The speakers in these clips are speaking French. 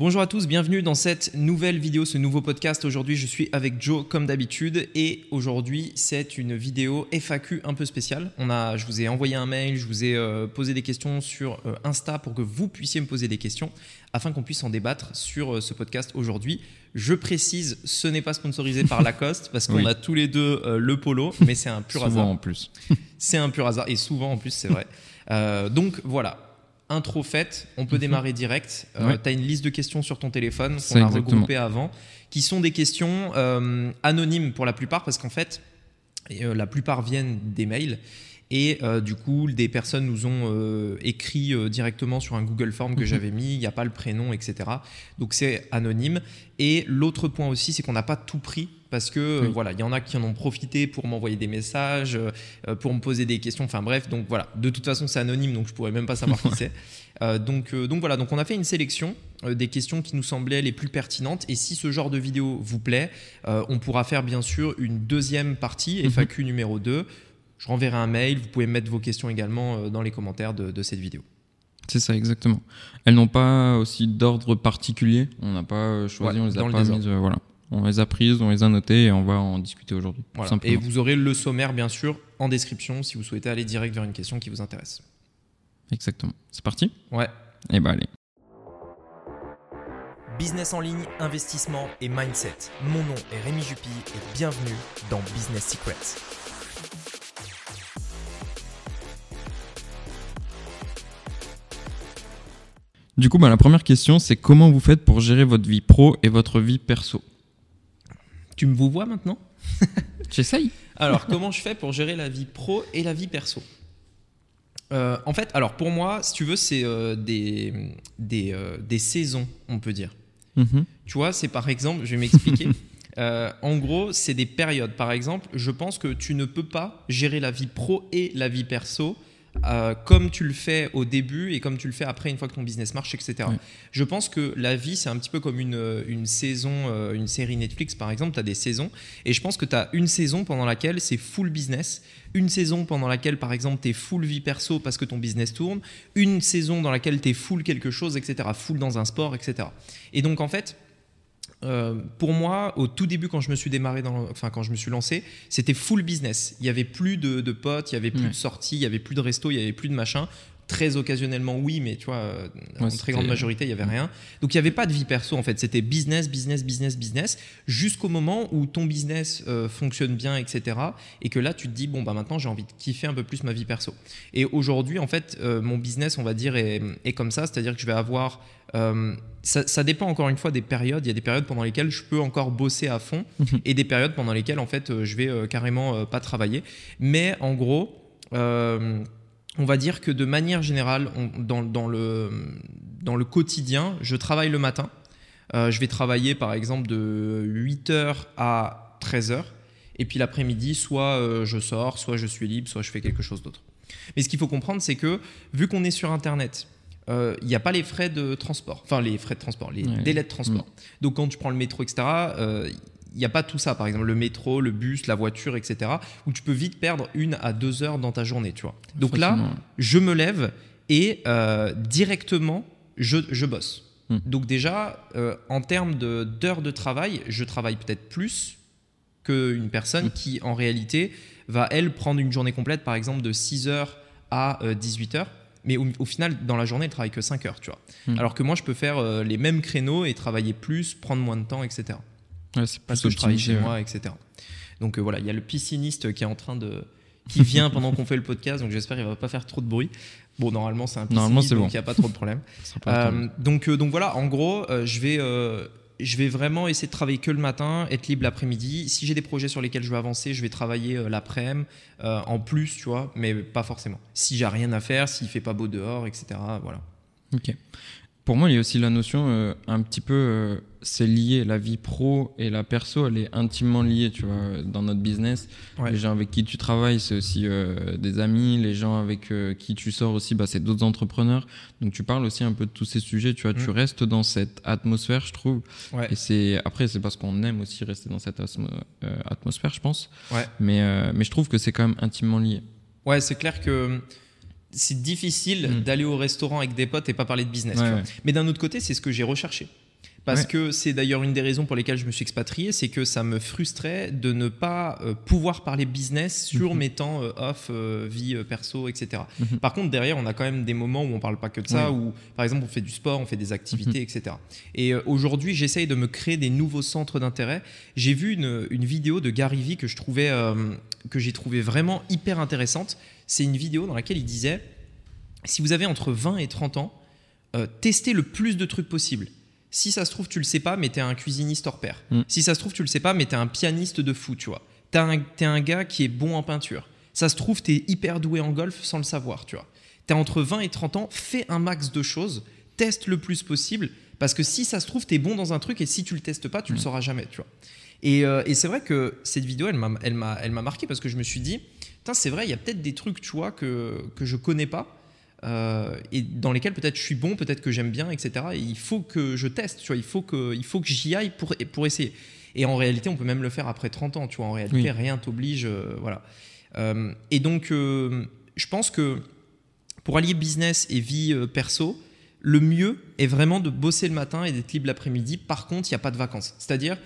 Bonjour à tous, bienvenue dans cette nouvelle vidéo, ce nouveau podcast. Aujourd'hui, je suis avec Joe comme d'habitude et aujourd'hui, c'est une vidéo FAQ un peu spéciale. On a, je vous ai envoyé un mail, je vous ai euh, posé des questions sur euh, Insta pour que vous puissiez me poser des questions afin qu'on puisse en débattre sur euh, ce podcast aujourd'hui. Je précise, ce n'est pas sponsorisé par Lacoste parce qu'on a tous les deux le polo, mais c'est un pur hasard. Souvent en plus. c'est un pur hasard et souvent en plus, c'est vrai. donc voilà, intro faite, on peut mhm. démarrer direct. Euh, tu as une liste de questions sur ton téléphone qu'on a regroupées avant, qui sont des questions euh, anonymes pour la plupart, parce qu'en fait, euh, la plupart viennent des mails. Et du coup, des personnes nous ont écrit directement sur un Google Form que mhm. j'avais mis, il n'y a pas le prénom, etc. Donc c'est anonyme. Et l'autre point aussi, c'est qu'on n'a pas tout pris parce que euh, voilà, il y en a qui en ont profité pour m'envoyer des messages, euh, pour me poser des questions. Enfin bref, donc voilà. De toute façon, c'est anonyme, donc je pourrais même pas savoir qui c'est. Euh, donc, donc voilà, donc on a fait une sélection des questions qui nous semblaient les plus pertinentes. Et si ce genre de vidéo vous plaît, on pourra faire bien sûr une deuxième partie, mhm. FAQ numéro 2. Je renverrai un mail. Vous pouvez mettre vos questions également dans les commentaires de, cette vidéo. C'est ça, exactement. Elles n'ont pas aussi d'ordre particulier. On n'a pas choisi, on les a pas mises. voilà on les a prises, on les a notées et on va en discuter aujourd'hui. Et vous aurez le sommaire, bien sûr, en description si vous souhaitez aller direct vers une question qui vous intéresse. Exactement. C'est parti? Ouais. Et eh bah ben, allez. Business en ligne, investissement et mindset. Mon nom est Rémi Jupy et bienvenue dans Business Secrets. Du coup, bah, la première question, c'est comment vous faites pour gérer votre vie pro et votre vie perso tu me vous vois maintenant J'essaye. Alors, comment je fais pour gérer la vie pro et la vie perso euh, En fait, alors pour moi, si tu veux, c'est euh, des, des, euh, des, saisons, on peut dire. Mhm. Tu vois, c'est par exemple, je vais m'expliquer. en gros, c'est des périodes. Par exemple, je pense que tu ne peux pas gérer la vie pro et la vie perso euh, comme tu le fais au début et comme tu le fais après une fois que ton business marche, etc. Je pense que la vie, c'est un petit peu comme une, euh, une saison, euh, une série Netflix par exemple, tu as des saisons, et je pense que tu as une saison pendant laquelle c'est full business, une saison pendant laquelle par exemple tu es full vie perso parce que ton business tourne, une saison dans laquelle tu es full quelque chose, etc. Full dans un sport, etc. Et donc en fait, euh, pour moi, au tout début, quand je me suis démarré, dans, enfin quand je me suis lancé, c'était full business. Il y avait plus de, potes, il y avait plus de sorties, il y avait plus de restos, il y avait plus de machin. Très occasionnellement, oui, mais tu vois, euh, en très grande majorité, il y avait rien. Donc il n'y avait pas de vie perso en fait. C'était business, business, business, business, jusqu'au moment où ton business euh, fonctionne bien, etc. Et que là, tu te dis bon bah maintenant j'ai envie de kiffer un peu plus ma vie perso. Et aujourd'hui, en fait, mon business, on va dire, est, est comme ça, c'est-à-dire que je vais avoir euh, ça, dépend encore une fois des périodes. Il y a des périodes pendant lesquelles je peux encore bosser à fond mhm. et des périodes pendant lesquelles en fait euh, je vais euh, carrément pas travailler. Mais en gros, on va dire que de manière générale, dans, le, dans le quotidien, je travaille le matin. je vais travailler par exemple de 8h à 13h. Et puis l'après-midi, soit je sors, soit je suis libre, soit je fais quelque chose d'autre. Mais ce qu'il faut comprendre, c'est que vu qu'on est sur Internet, il euh, n'y a pas les frais de transport, enfin les frais de transport, les délais de transport. Mm. Donc quand tu prends le métro, etc., il euh, n'y a pas tout ça. Par exemple, le métro, le bus, la voiture, etc., où tu peux vite perdre une à deux heures dans ta journée, tu vois. Donc là, je me lève et euh, directement, je, je bosse. Mm. Donc déjà, en termes d'heures de, travail, je travaille peut-être plus qu'une personne mm. qui, en réalité, va, elle, prendre une journée complète, par exemple, de 6 heures à 18 heures mais au, final, dans la journée, elle travaille que 5 heures, tu vois. Hmm. Alors que moi, je peux faire euh, les mêmes créneaux et travailler plus, prendre moins de temps, etc. c'est Parce que je travaille chez moi, etc. Donc euh, voilà, il y a le pisciniste qui est en train de. qui vient pendant qu'on fait le podcast, donc j'espère qu'il va pas faire trop de bruit. Bon, normalement, c'est un pisciniste, donc il n'y a pas trop de problème. Euh, donc, donc voilà, en gros, je vais je vais vraiment essayer de travailler que le matin, être libre l'après-midi. Si j'ai des projets sur lesquels je veux avancer, je vais travailler euh, l'après-midi euh, en plus, tu vois, mais pas forcément. Si j'ai rien à faire, s'il fait pas beau dehors, etc. Voilà. Ok. Pour moi, il y a aussi la notion euh, un petit peu, euh, c'est lié, la vie pro et la perso, elle est intimement liée, tu vois, dans notre business. Les gens avec qui tu travailles, c'est aussi euh, des amis, les gens avec qui tu sors aussi, bah, c'est d'autres entrepreneurs. Donc tu parles aussi un peu de tous ces sujets, tu vois, tu mm. restes dans cette atmosphère, je trouve. Et c'est après, c'est parce qu'on aime aussi rester dans cette atmosphère, je pense. Mais, mais je trouve que c'est quand même intimement lié. Ouais, c'est clair que c'est difficile mm. d'aller au restaurant avec des potes et pas parler de business. Mais d'un autre côté, c'est ce que j'ai recherché. Parce que c'est d'ailleurs une des raisons pour lesquelles je me suis expatrié, c'est que ça me frustrait de ne pas euh, pouvoir parler business sur mhm. mes temps euh, off, euh, vie perso, etc. Mhm. Par contre, derrière, on a quand même des moments où on parle pas que de ça, où par exemple, on fait du sport, on fait des activités, mhm. etc. Et aujourd'hui, j'essaye de me créer des nouveaux centres d'intérêt. J'ai vu une, une, vidéo de Gary Vee que je trouvais, que j'ai trouvé vraiment hyper intéressante. C'est une vidéo dans laquelle il disait si vous avez entre 20 et 30 ans, testez le plus de trucs possible si ça se trouve, tu le sais pas, mais t'es un cuisiniste hors pair. Mm. Si ça se trouve, tu le sais pas, mais t'es un pianiste de fou, tu vois. T'es un, un gars qui est bon en peinture. Ça se trouve, t'es hyper doué en golf sans le savoir, tu vois. T'es entre 20 et 30 ans, fais un max de choses, teste le plus possible, parce que si ça se trouve, t'es bon dans un truc, et si tu le testes pas, tu le mm. sauras jamais, tu vois. Et, euh, et c'est vrai que cette vidéo, elle m'a marqué parce que je me suis dit, c'est vrai, il y a peut-être des trucs, tu vois, que, que je connais pas euh, et dans lesquels peut-être je suis bon, peut-être que j'aime bien, etc. Et il faut que je teste, tu vois, il faut que, il faut que j'y aille pour, pour essayer. Et en réalité, on peut même le faire après 30 ans, tu vois, en réalité, rien t'oblige, euh, voilà. Euh, et donc, je pense que pour allier business et vie perso, le mieux est vraiment de bosser le matin et d'être libre l'après-midi. Par contre, il n'y a pas de vacances. C'est-à-dire,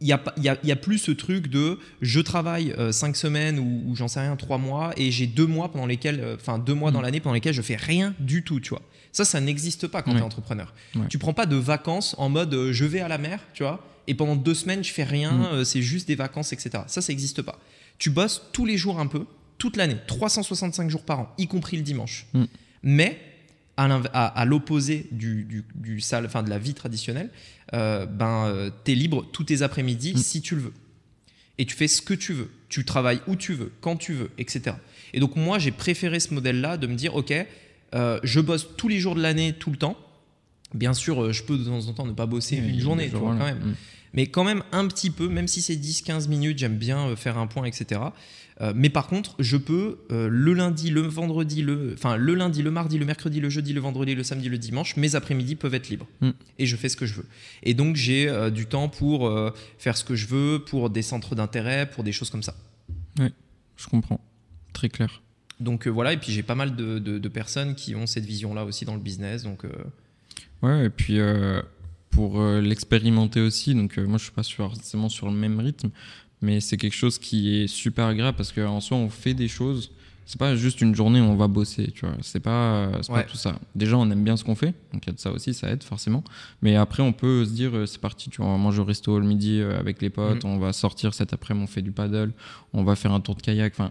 il n'y a, y a, plus ce truc de je travaille euh, cinq semaines ou, j'en sais rien, trois mois et j'ai deux mois pendant lesquels, euh, enfin deux mois dans mm. l'année pendant lesquels je fais rien du tout, tu vois. Ça, ça n'existe pas quand tu es entrepreneur. Tu Tu prends pas de vacances en mode euh, je vais à la mer, tu vois, et pendant deux semaines je fais rien, mm. c'est juste des vacances, etc. Ça, ça n'existe pas. Tu bosses tous les jours un peu, toute l'année, 365 jours par an, y compris le dimanche. Mm. Mais à, l'opposé du, du, du enfin de la vie traditionnelle, euh, ben, euh, tu es libre tous tes après-midi mm. si tu le veux. Et tu fais ce que tu veux. Tu travailles où tu veux, quand tu veux, etc. Et donc moi, j'ai préféré ce modèle-là de me dire, OK, euh, je bosse tous les jours de l'année, tout le temps. Bien sûr, je peux de temps en temps ne pas bosser une journée, quand même. Mm. Mais quand même un petit peu, même si c'est 10-15 minutes, j'aime bien faire un point, etc. Euh, mais par contre, je peux euh, le lundi, le vendredi, le, enfin le lundi, le mardi, le mercredi, le jeudi, le vendredi, le samedi, le dimanche, mes après-midi peuvent être libres mm. et je fais ce que je veux. Et donc j'ai euh, du temps pour faire ce que je veux, pour des centres d'intérêt, pour des choses comme ça. Oui, je comprends, très clair. Donc voilà, et puis j'ai pas mal de, de, personnes qui ont cette vision-là aussi dans le business. Donc ouais, et puis pour l'expérimenter aussi. Donc moi, je suis pas forcément sur le même rythme, mais c'est quelque chose qui est super agréable parce qu'en soi, on fait des choses. C'est pas juste une journée où on va bosser, tu vois. C'est pas, pas tout ça. Déjà, on aime bien ce qu'on fait, donc il y a de ça aussi, ça aide forcément. Mais après, on peut se dire, euh, c'est parti, tu vois, on va manger au resto le midi euh, avec les potes, mm. on va sortir cet après-midi, on fait du paddle, on va faire un tour de kayak. Enfin,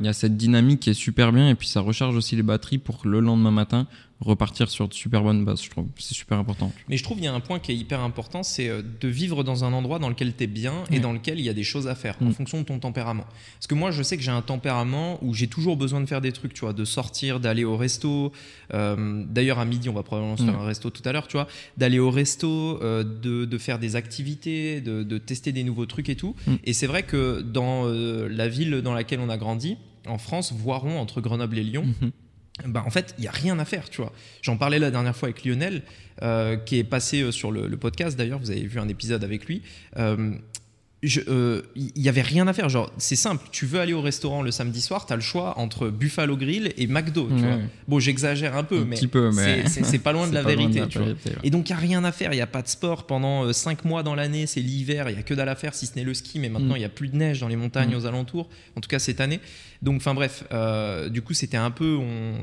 il y a cette dynamique qui est super bien et puis ça recharge aussi les batteries pour le lendemain matin repartir sur de super bonnes bases, je trouve. C'est super important. Mais je trouve qu'il y a un point qui est hyper important, c'est euh, de vivre dans un endroit dans lequel tu es bien et dans lequel il y a des choses à faire en mm. fonction de ton tempérament. Parce que moi, je sais que j'ai un tempérament où j'ai toujours besoin de faire des trucs, tu vois, de sortir, d'aller au resto. Euh, d'ailleurs, à midi, on va probablement se faire mm. un resto tout à l'heure, tu vois, d'aller au resto, euh, de, de, faire des activités, de, de, tester des nouveaux trucs et tout. Mm. Et c'est vrai que dans la ville dans laquelle on a grandi, en France, Voiron, entre Grenoble et Lyon, mm-hmm bah, en fait, il n'y a rien à faire, tu vois. J'en parlais la dernière fois avec Lionel, euh, qui est passé euh, sur le, podcast d'ailleurs, vous avez vu un épisode avec lui. Euh, il euh, y avait rien à faire. Genre, c'est simple. Tu veux aller au restaurant le samedi soir, tu as le choix entre Buffalo Grill et McDo. Tu vois. Bon, j'exagère un peu, mais, c'est pas loin de la vérité. Et donc, il n'y a rien à faire. Il n'y a pas de sport pendant 5 euh, mois dans l'année. C'est l'hiver. Il n'y a que dalle à faire si ce n'est le ski. Mais maintenant, mm. il n'y a plus de neige dans les montagnes mm. aux alentours. En tout cas, cette année. Donc, enfin, bref. Euh, du coup, c'était un peu. On,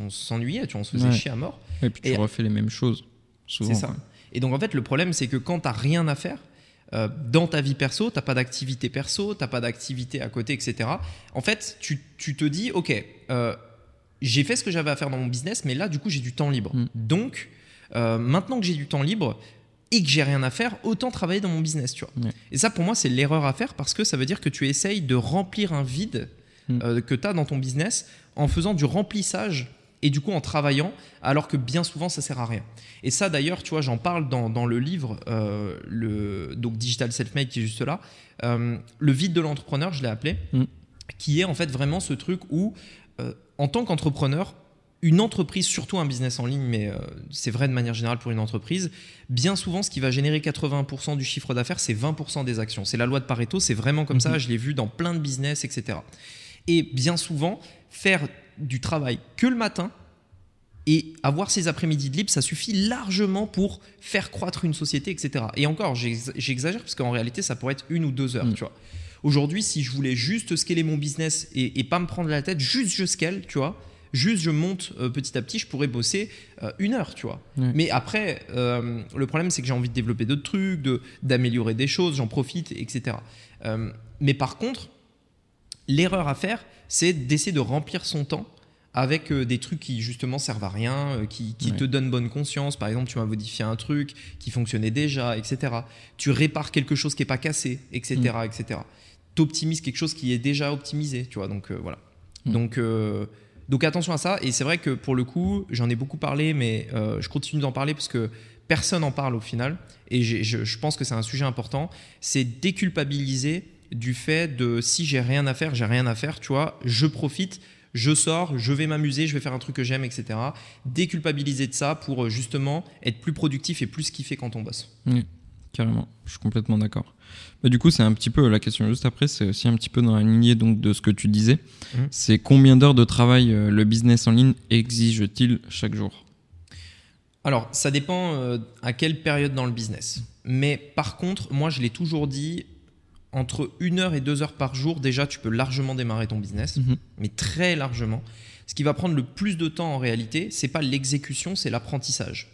on, s'ennuyait. Tu vois, on se faisait chier à mort. Et puis, tu refais les mêmes choses. C'est ça. Et donc, en fait, le problème, c'est que quand tu n'as rien à faire, euh, dans ta vie perso, tu n'as pas d'activité perso, tu n'as pas d'activité à côté, etc. En fait, tu, te dis, OK, euh, j'ai fait ce que j'avais à faire dans mon business, mais là, du coup, j'ai du temps libre. Mm. Donc, euh, maintenant que j'ai du temps libre et que j'ai rien à faire, autant travailler dans mon business, tu vois. Et ça, pour moi, c'est l'erreur à faire parce que ça veut dire que tu essayes de remplir un vide mm. que tu as dans ton business en faisant du remplissage et du coup en travaillant, alors que bien souvent ça sert à rien. Et ça d'ailleurs, tu vois, j'en parle dans, dans, le livre, euh, le, donc Digital Self-Made qui est juste là, euh, le vide de l'entrepreneur, je l'ai appelé, mm. qui est en fait vraiment ce truc où, euh, en tant qu'entrepreneur, une entreprise, surtout un business en ligne, mais c'est vrai de manière générale pour une entreprise, bien souvent, ce qui va générer 80% du chiffre d'affaires, c'est 20% des actions. C'est la loi de Pareto, c'est vraiment comme ça, mm-hmm. je l'ai vu dans plein de business, etc. Et bien souvent, faire du travail que le matin Et avoir ces après-midi de libre, ça suffit largement pour faire croître une société, etc. Et encore, j'exagère parce qu'en réalité, ça pourrait être une ou deux heures, mm. tu vois. Aujourd'hui, si je voulais juste scaler mon business et, et, pas me prendre la tête, juste je scale, tu vois, juste je monte euh, petit à petit, je pourrais bosser euh, une heure, tu vois. Mais après, euh, le problème, c'est que j'ai envie de développer d'autres trucs, d'améliorer des choses, j'en profite, etc. mais par contre, l'erreur à faire, c'est d'essayer de remplir son temps avec des trucs qui justement servent à rien, qui, te donnent bonne conscience. Par exemple, tu vas modifier un truc qui fonctionnait déjà, etc. Tu répares quelque chose qui n'est pas cassé, etc. Mm. etc. Tu optimises quelque chose qui est déjà optimisé, tu vois. Donc voilà. Mm. Donc donc attention à ça. Et c'est vrai que pour le coup, j'en ai beaucoup parlé, mais euh, je continue d'en parler parce que personne n'en parle au final. Et je, pense que c'est un sujet important. C'est déculpabiliser du fait de si j'ai rien à faire, j'ai rien à faire, tu vois, je profite. Je sors, je vais m'amuser, je vais faire un truc que j'aime, etc. Déculpabiliser de ça pour euh, justement être plus productif et plus kiffer quand on bosse. Oui, carrément, je suis complètement d'accord. Bah, du coup, c'est un petit peu la question juste après, c'est aussi un petit peu dans la lignée donc, de ce que tu disais. Mhm. C'est combien d'heures de travail euh, le business en ligne exige-t-il chaque jour? Alors, ça dépend euh, à quelle période dans le business. Mais par contre, moi, je l'ai toujours dit, entre une heure et deux heures par jour, déjà, tu peux largement démarrer ton business, mhm. mais très largement. Ce qui va prendre le plus de temps en réalité, c'est pas l'exécution, c'est l'apprentissage.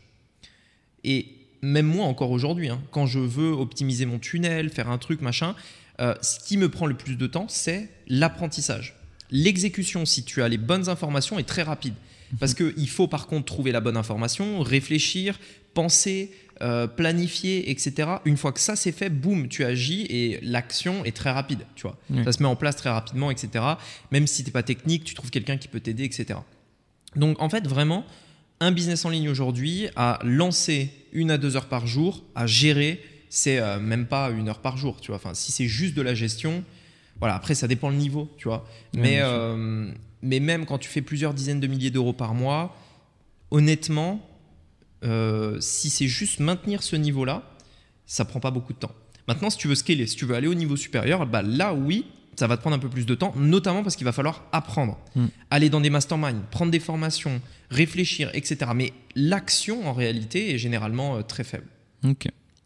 Et même moi encore aujourd'hui, hein, quand je veux optimiser mon tunnel, faire un truc, machin, euh, ce qui me prend le plus de temps, c'est l'apprentissage. L'exécution, si tu as les bonnes informations, est très rapide. Mhm. Parce qu'il faut par contre trouver la bonne information, réfléchir, penser, euh, planifier, etc. Une fois que ça c'est fait, boum, tu agis et l'action est très rapide. Tu vois, ça se met en place très rapidement, etc. Même si tu n'es pas technique, tu trouves quelqu'un qui peut t'aider, etc. Donc en fait, vraiment, un business en ligne aujourd'hui, à lancer une à deux heures par jour, à gérer, c'est euh, même pas une heure par jour. Tu vois, enfin, si c'est juste de la gestion, voilà. Après, ça dépend le niveau, tu vois. mais, euh, mais même quand tu fais plusieurs dizaines de milliers d'euros par mois, honnêtement, euh, si c'est juste maintenir ce niveau-là, ça prend pas beaucoup de temps. Maintenant, si tu veux scaler, si tu veux aller au niveau supérieur, bah là, oui, ça va te prendre un peu plus de temps, notamment parce qu'il va falloir apprendre, hmm. aller dans des masterminds, prendre des formations, réfléchir, etc. Mais l'action, en réalité, est généralement euh, très faible.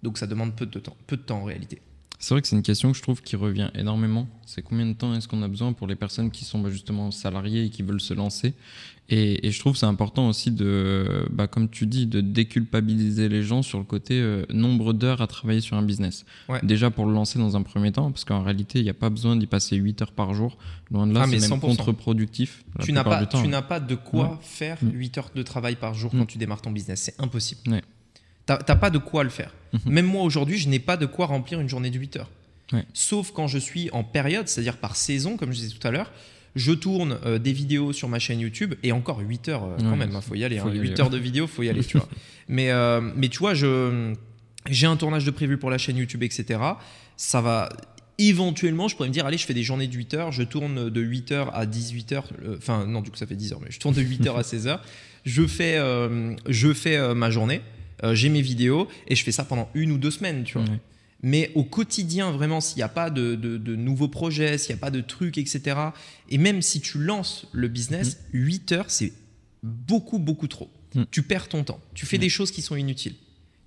Donc ça demande peu de temps, peu de temps en réalité. C'est vrai que c'est une question que je trouve qui revient énormément. C'est combien de temps est-ce qu'on a besoin pour les personnes qui sont bah, justement salariées et qui veulent se lancer? Et, je trouve c'est important aussi de, bah, comme tu dis, de déculpabiliser les gens sur le côté euh, nombre d'heures à travailler sur un business. Déjà pour le lancer dans un premier temps, parce qu'en réalité, il n'y a pas besoin d'y passer 8 heures par jour. Loin de là, ah, c'est même contre-productif. Tu n'as pas, tu n'as pas de quoi faire 8 heures de travail par jour quand mm. tu démarres ton business. C'est impossible. N'as pas de quoi le faire. Mm-hmm. Même moi aujourd'hui, je n'ai pas de quoi remplir une journée de 8 heures. Sauf quand je suis en période, c'est-à-dire par saison, comme je disais tout à l'heure, je tourne euh, des vidéos sur ma chaîne YouTube et encore 8 heures euh, quand même, il hein, faut y aller. 8 hein. heures de vidéo, faut y aller, tu vois. Mais, euh, mais tu vois, j'ai un tournage de prévu pour la chaîne YouTube, etc. Ça va. Éventuellement, je pourrais me dire, allez, je fais des journées de 8 heures, je tourne de 8 heures à 18 heures, enfin, non, du coup, ça fait 10 heures, mais je tourne de 8 heures à 16 heures. Je fais, je fais ma journée, j'ai mes vidéos et je fais ça pendant une ou deux semaines, tu vois. Mais au quotidien, vraiment, s'il n'y a pas de, nouveaux projets, s'il n'y a pas de trucs, etc., et même si tu lances le business, 8 mm. heures, c'est beaucoup, beaucoup trop. Mm. Tu perds ton temps. Tu fais mm. des choses qui sont inutiles.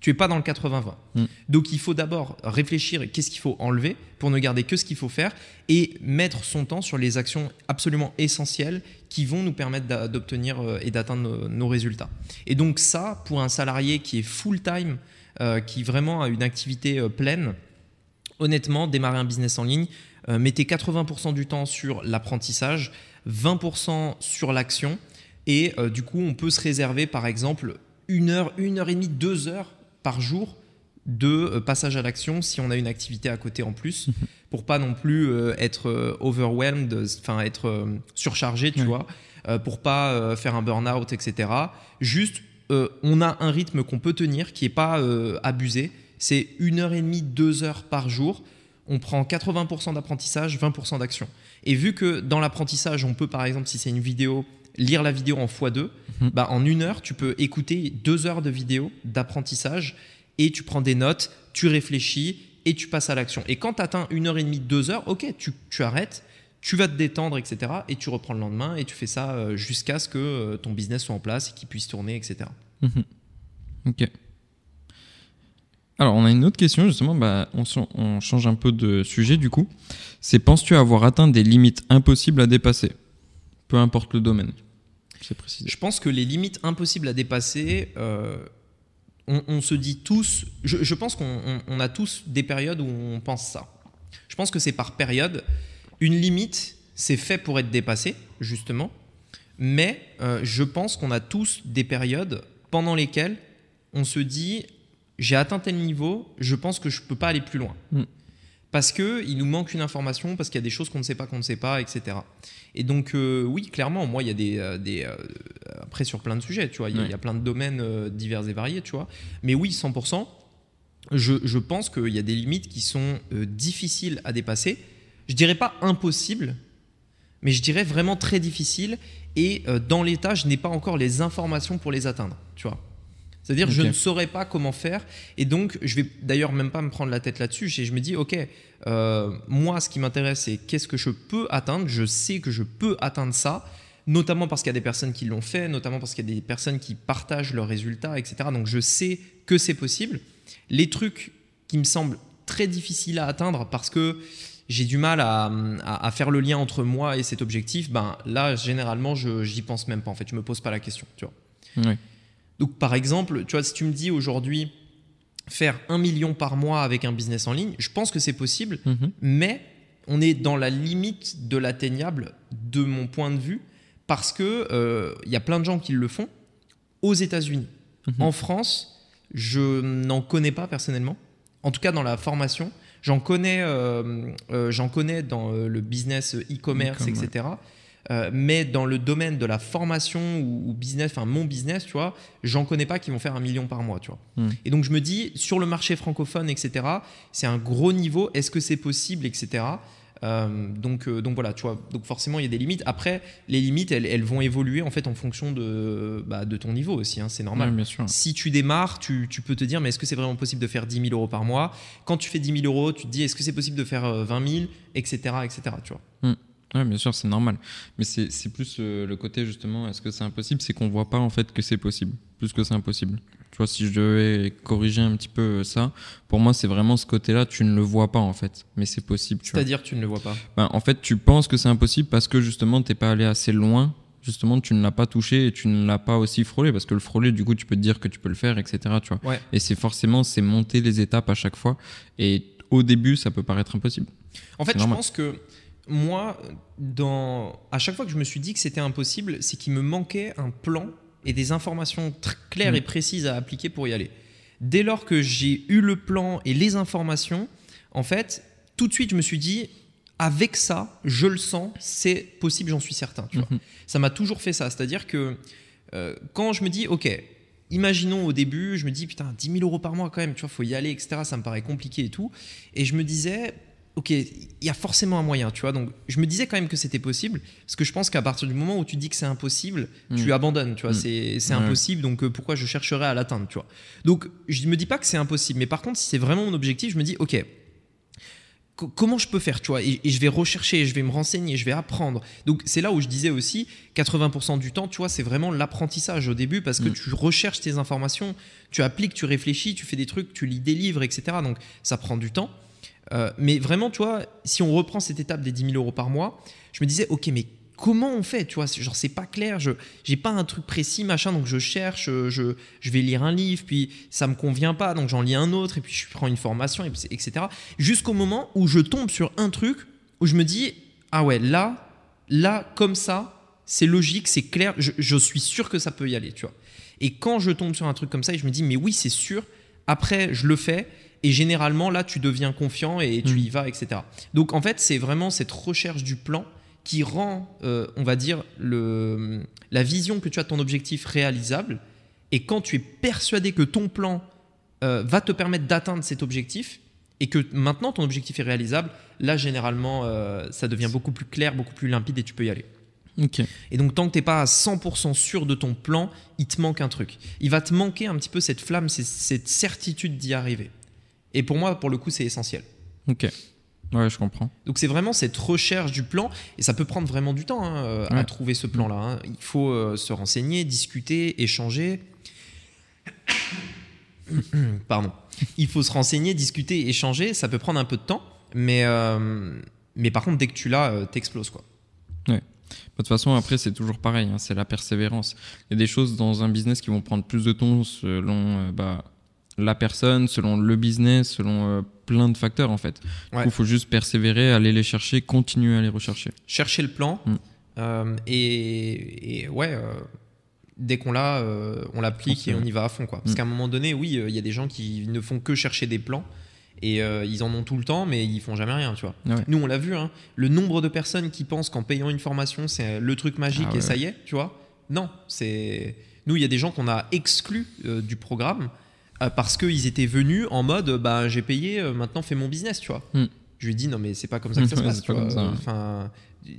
Tu es pas dans le 80-20. Donc il faut d'abord réfléchir qu'est-ce qu'il faut enlever pour ne garder que ce qu'il faut faire et mettre son temps sur les actions absolument essentielles qui vont nous permettre d'obtenir euh, et d'atteindre nos résultats. Et donc ça, pour un salarié qui est full-time, euh, qui vraiment a une activité euh, pleine, honnêtement, démarrer un business en ligne, euh, mettez 80% du temps sur l'apprentissage, 20% sur l'action, et du coup, on peut se réserver par exemple une heure, une heure et demie, deux heures par jour de passage à l'action si on a une activité à côté en plus, pour pas non plus être overwhelmed, enfin être surchargé, tu vois, pour pas faire un burn-out, etc. Juste euh, on a un rythme qu'on peut tenir qui n'est pas euh, abusé. C'est une heure et demie, deux heures par jour. On prend 80% d'apprentissage, 20% d'action. Et vu que dans l'apprentissage, on peut par exemple, si c'est une vidéo, lire la vidéo en x2, bah, en une heure, tu peux écouter deux heures de vidéo d'apprentissage et tu prends des notes, tu réfléchis et tu passes à l'action. Et quand tu atteins une heure et demie, deux heures, ok, tu, arrêtes, tu vas te détendre, etc. Et tu reprends le lendemain et tu fais ça euh, jusqu'à ce que euh, ton business soit en place et qu'il puisse tourner, etc. Mhm. Ok. Alors, on a une autre question, justement, bah, on, on, change un peu de sujet du coup. C'est penses-tu avoir atteint des limites impossibles à dépasser? Peu importe le domaine. C'est précisé. Je pense que les limites impossibles à dépasser, euh, on, se dit tous, je, pense qu'on a tous des périodes où on pense ça. Je pense que c'est par période. Une limite, c'est fait pour être dépassé, justement. Mais euh, je pense qu'on a tous des périodes pendant lesquelles on se dit j'ai atteint tel niveau, je pense que je ne peux pas aller plus loin. Mm. Parce qu'il nous manque une information, parce qu'il y a des choses qu'on ne sait pas, qu'on ne sait pas, etc. Et donc, euh, oui, clairement, moi, il y a des. Euh, des euh, après, sur plein de sujets, tu vois, il y, a plein de domaines divers et variés, tu vois. Mais oui, 100%, je, je pense qu'il y a des limites qui sont difficiles à dépasser. Je dirais pas impossible, mais je dirais vraiment très difficile. Et dans l'état, je n'ai pas encore les informations pour les atteindre, tu vois. C'est-à-dire, je ne saurais pas comment faire. Et donc, je vais d'ailleurs même pas me prendre la tête là-dessus. Je me dis, OK, euh, moi, ce qui m'intéresse, c'est qu'est-ce que je peux atteindre. Je sais que je peux atteindre ça, notamment parce qu'il y a des personnes qui l'ont fait, notamment parce qu'il y a des personnes qui partagent leurs résultats, etc. Donc, je sais que c'est possible. Les trucs qui me semblent très difficiles à atteindre parce que j'ai du mal à, faire le lien entre moi et cet objectif, ben là, généralement, je j'y pense même pas. En fait, je me pose pas la question. Tu vois. Oui. Donc par exemple, tu vois, si tu me dis aujourd'hui faire un million par mois avec un business en ligne, je pense que c'est possible, mhm. mais on est dans la limite de l'atteignable de mon point de vue parce que euh, il y a plein de gens qui le font aux États-Unis. Mhm. En France, je n'en connais pas personnellement. En tout cas, dans la formation, j'en connais, euh, euh, j'en connais dans le business e-commerce, etc. Euh, mais dans le domaine de la formation ou, business, enfin mon business, tu vois, j'en connais pas qui vont faire un million par mois, tu vois. Hmm. Et donc je me dis, sur le marché francophone, etc., c'est un gros niveau, est-ce que c'est possible, etc. Euh, donc, euh, donc voilà, tu vois, donc forcément il y a des limites. Après, les limites, elles, vont évoluer en fait en fonction de, bah, de ton niveau aussi, hein, c'est normal. bien sûr. Si tu démarres, tu, tu, peux te dire, mais est-ce que c'est vraiment possible de faire 10 000 euros par mois? Quand tu fais 10 000 euros, tu te dis, est-ce que c'est possible de faire 20 000, etc., etc. Tu vois. Hmm. Oui, bien sûr, c'est normal. Mais c'est plus euh, le côté, justement, est-ce que c'est impossible? C'est qu'on voit pas, en fait, que c'est possible, plus que c'est impossible. Tu vois, si je devais corriger un petit peu euh, ça, pour moi, c'est vraiment ce côté-là, tu ne le vois pas, en fait. Mais c'est possible. C'est-à-dire, tu ne le vois pas? Ben, En fait, tu penses que c'est impossible parce que, justement, tu n'es pas allé assez loin. Justement, tu ne l'as pas touché et tu ne l'as pas aussi frôlé. Parce que le frôler, du coup, tu peux te dire que tu peux le faire, etc. Tu vois. Et c'est forcément, c'est monter les étapes à chaque fois. Et au début, ça peut paraître impossible. En fait, je pense que moi, dans, à chaque fois que je me suis dit que c'était impossible, c'est qu'il me manquait un plan et des informations très claires et mm. précises à appliquer pour y aller. Dès lors que j'ai eu le plan et les informations, en fait, tout de suite, je me suis dit, avec ça, je le sens, c'est possible, j'en suis certain. Mm-hmm. Ça m'a toujours fait ça. C'est-à-dire que euh, quand je me dis, OK, imaginons au début, je me dis, putain, 10 000 euros par mois quand même, tu vois, faut y aller, etc. Ça me paraît compliqué et tout. Et je me disais, ok, il y a forcément un moyen, tu vois. Donc, je me disais quand même que c'était possible, parce que je pense qu'à partir du moment où tu dis que c'est impossible, tu mm. abandonnes, tu vois. Mm. C'est impossible, donc euh, pourquoi je chercherais à l'atteindre, tu vois. Donc, je me dis pas que c'est impossible, mais par contre, si c'est vraiment mon objectif, je me dis, ok, comment je peux faire, tu vois et, je vais rechercher, je vais me renseigner, je vais apprendre. Donc, c'est là où je disais aussi, 80% du temps, tu vois, c'est vraiment l'apprentissage au début, parce que mm. tu recherches tes informations, tu appliques, tu réfléchis, tu fais des trucs, tu lis des livres, etc. Donc, ça prend du temps. Euh, mais vraiment, tu vois, si on reprend cette étape des 10 000 euros par mois, je me disais, ok, mais comment on fait Tu vois, genre, c'est pas clair, je j'ai pas un truc précis, machin, donc je cherche, je, je vais lire un livre, puis ça me convient pas, donc j'en lis un autre, et puis je prends une formation, etc. Jusqu'au moment où je tombe sur un truc où je me dis, ah ouais, là, là, comme ça, c'est logique, c'est clair, je, je suis sûr que ça peut y aller, tu vois. Et quand je tombe sur un truc comme ça, et je me dis, mais oui, c'est sûr, après, je le fais, et généralement, là, tu deviens confiant et tu mm. y vas, etc. Donc, en fait, c'est vraiment cette recherche du plan qui rend, euh, on va dire, le, la vision que tu as de ton objectif réalisable. Et quand tu es persuadé que ton plan euh, va te permettre d'atteindre cet objectif, et que maintenant ton objectif est réalisable, là, généralement, euh, ça devient beaucoup plus clair, beaucoup plus limpide et tu peux y aller. Et donc, tant que tu n'es pas à 100% sûr de ton plan, il te manque un truc. Il va te manquer un petit peu cette flamme, cette certitude d'y arriver. Et pour moi, pour le coup, c'est essentiel. Ok. Ouais, je comprends. Donc c'est vraiment cette recherche du plan, et ça peut prendre vraiment du temps hein, euh, à trouver ce plan-là. Hein. Il faut euh, se renseigner, discuter, échanger. Pardon. Il faut se renseigner, discuter, échanger. Ça peut prendre un peu de temps, mais, euh, mais par contre, dès que tu l'as, t'exploses quoi. Ouais. De toute façon, après, c'est toujours pareil, hein, c'est la persévérance. Il y a des choses dans un business qui vont prendre plus de temps selon bah, la personne, selon le business, selon euh, plein de facteurs en fait. Il faut juste persévérer, aller les chercher, continuer à les rechercher. Chercher le plan. Mm. Euh, et, ouais, euh, dès qu'on l'a, on l'applique et on y va à fond. Quoi. Parce mm. qu'à un moment donné, oui, il y a des gens qui ne font que chercher des plans. Et ils en ont tout le temps, mais ils font jamais rien, tu vois. Nous, on l'a vu, hein, le nombre de personnes qui pensent qu'en payant une formation, c'est le truc magique ah et ça y est, tu vois. Non, c'est. Nous, il y a des gens qu'on a exclus du programme parce qu'ils étaient venus en mode bah, j'ai payé, euh, maintenant fais mon business, tu vois. Hmm. Je lui ai dit non, mais c'est pas comme ça que ça se passe, tu vois. Enfin,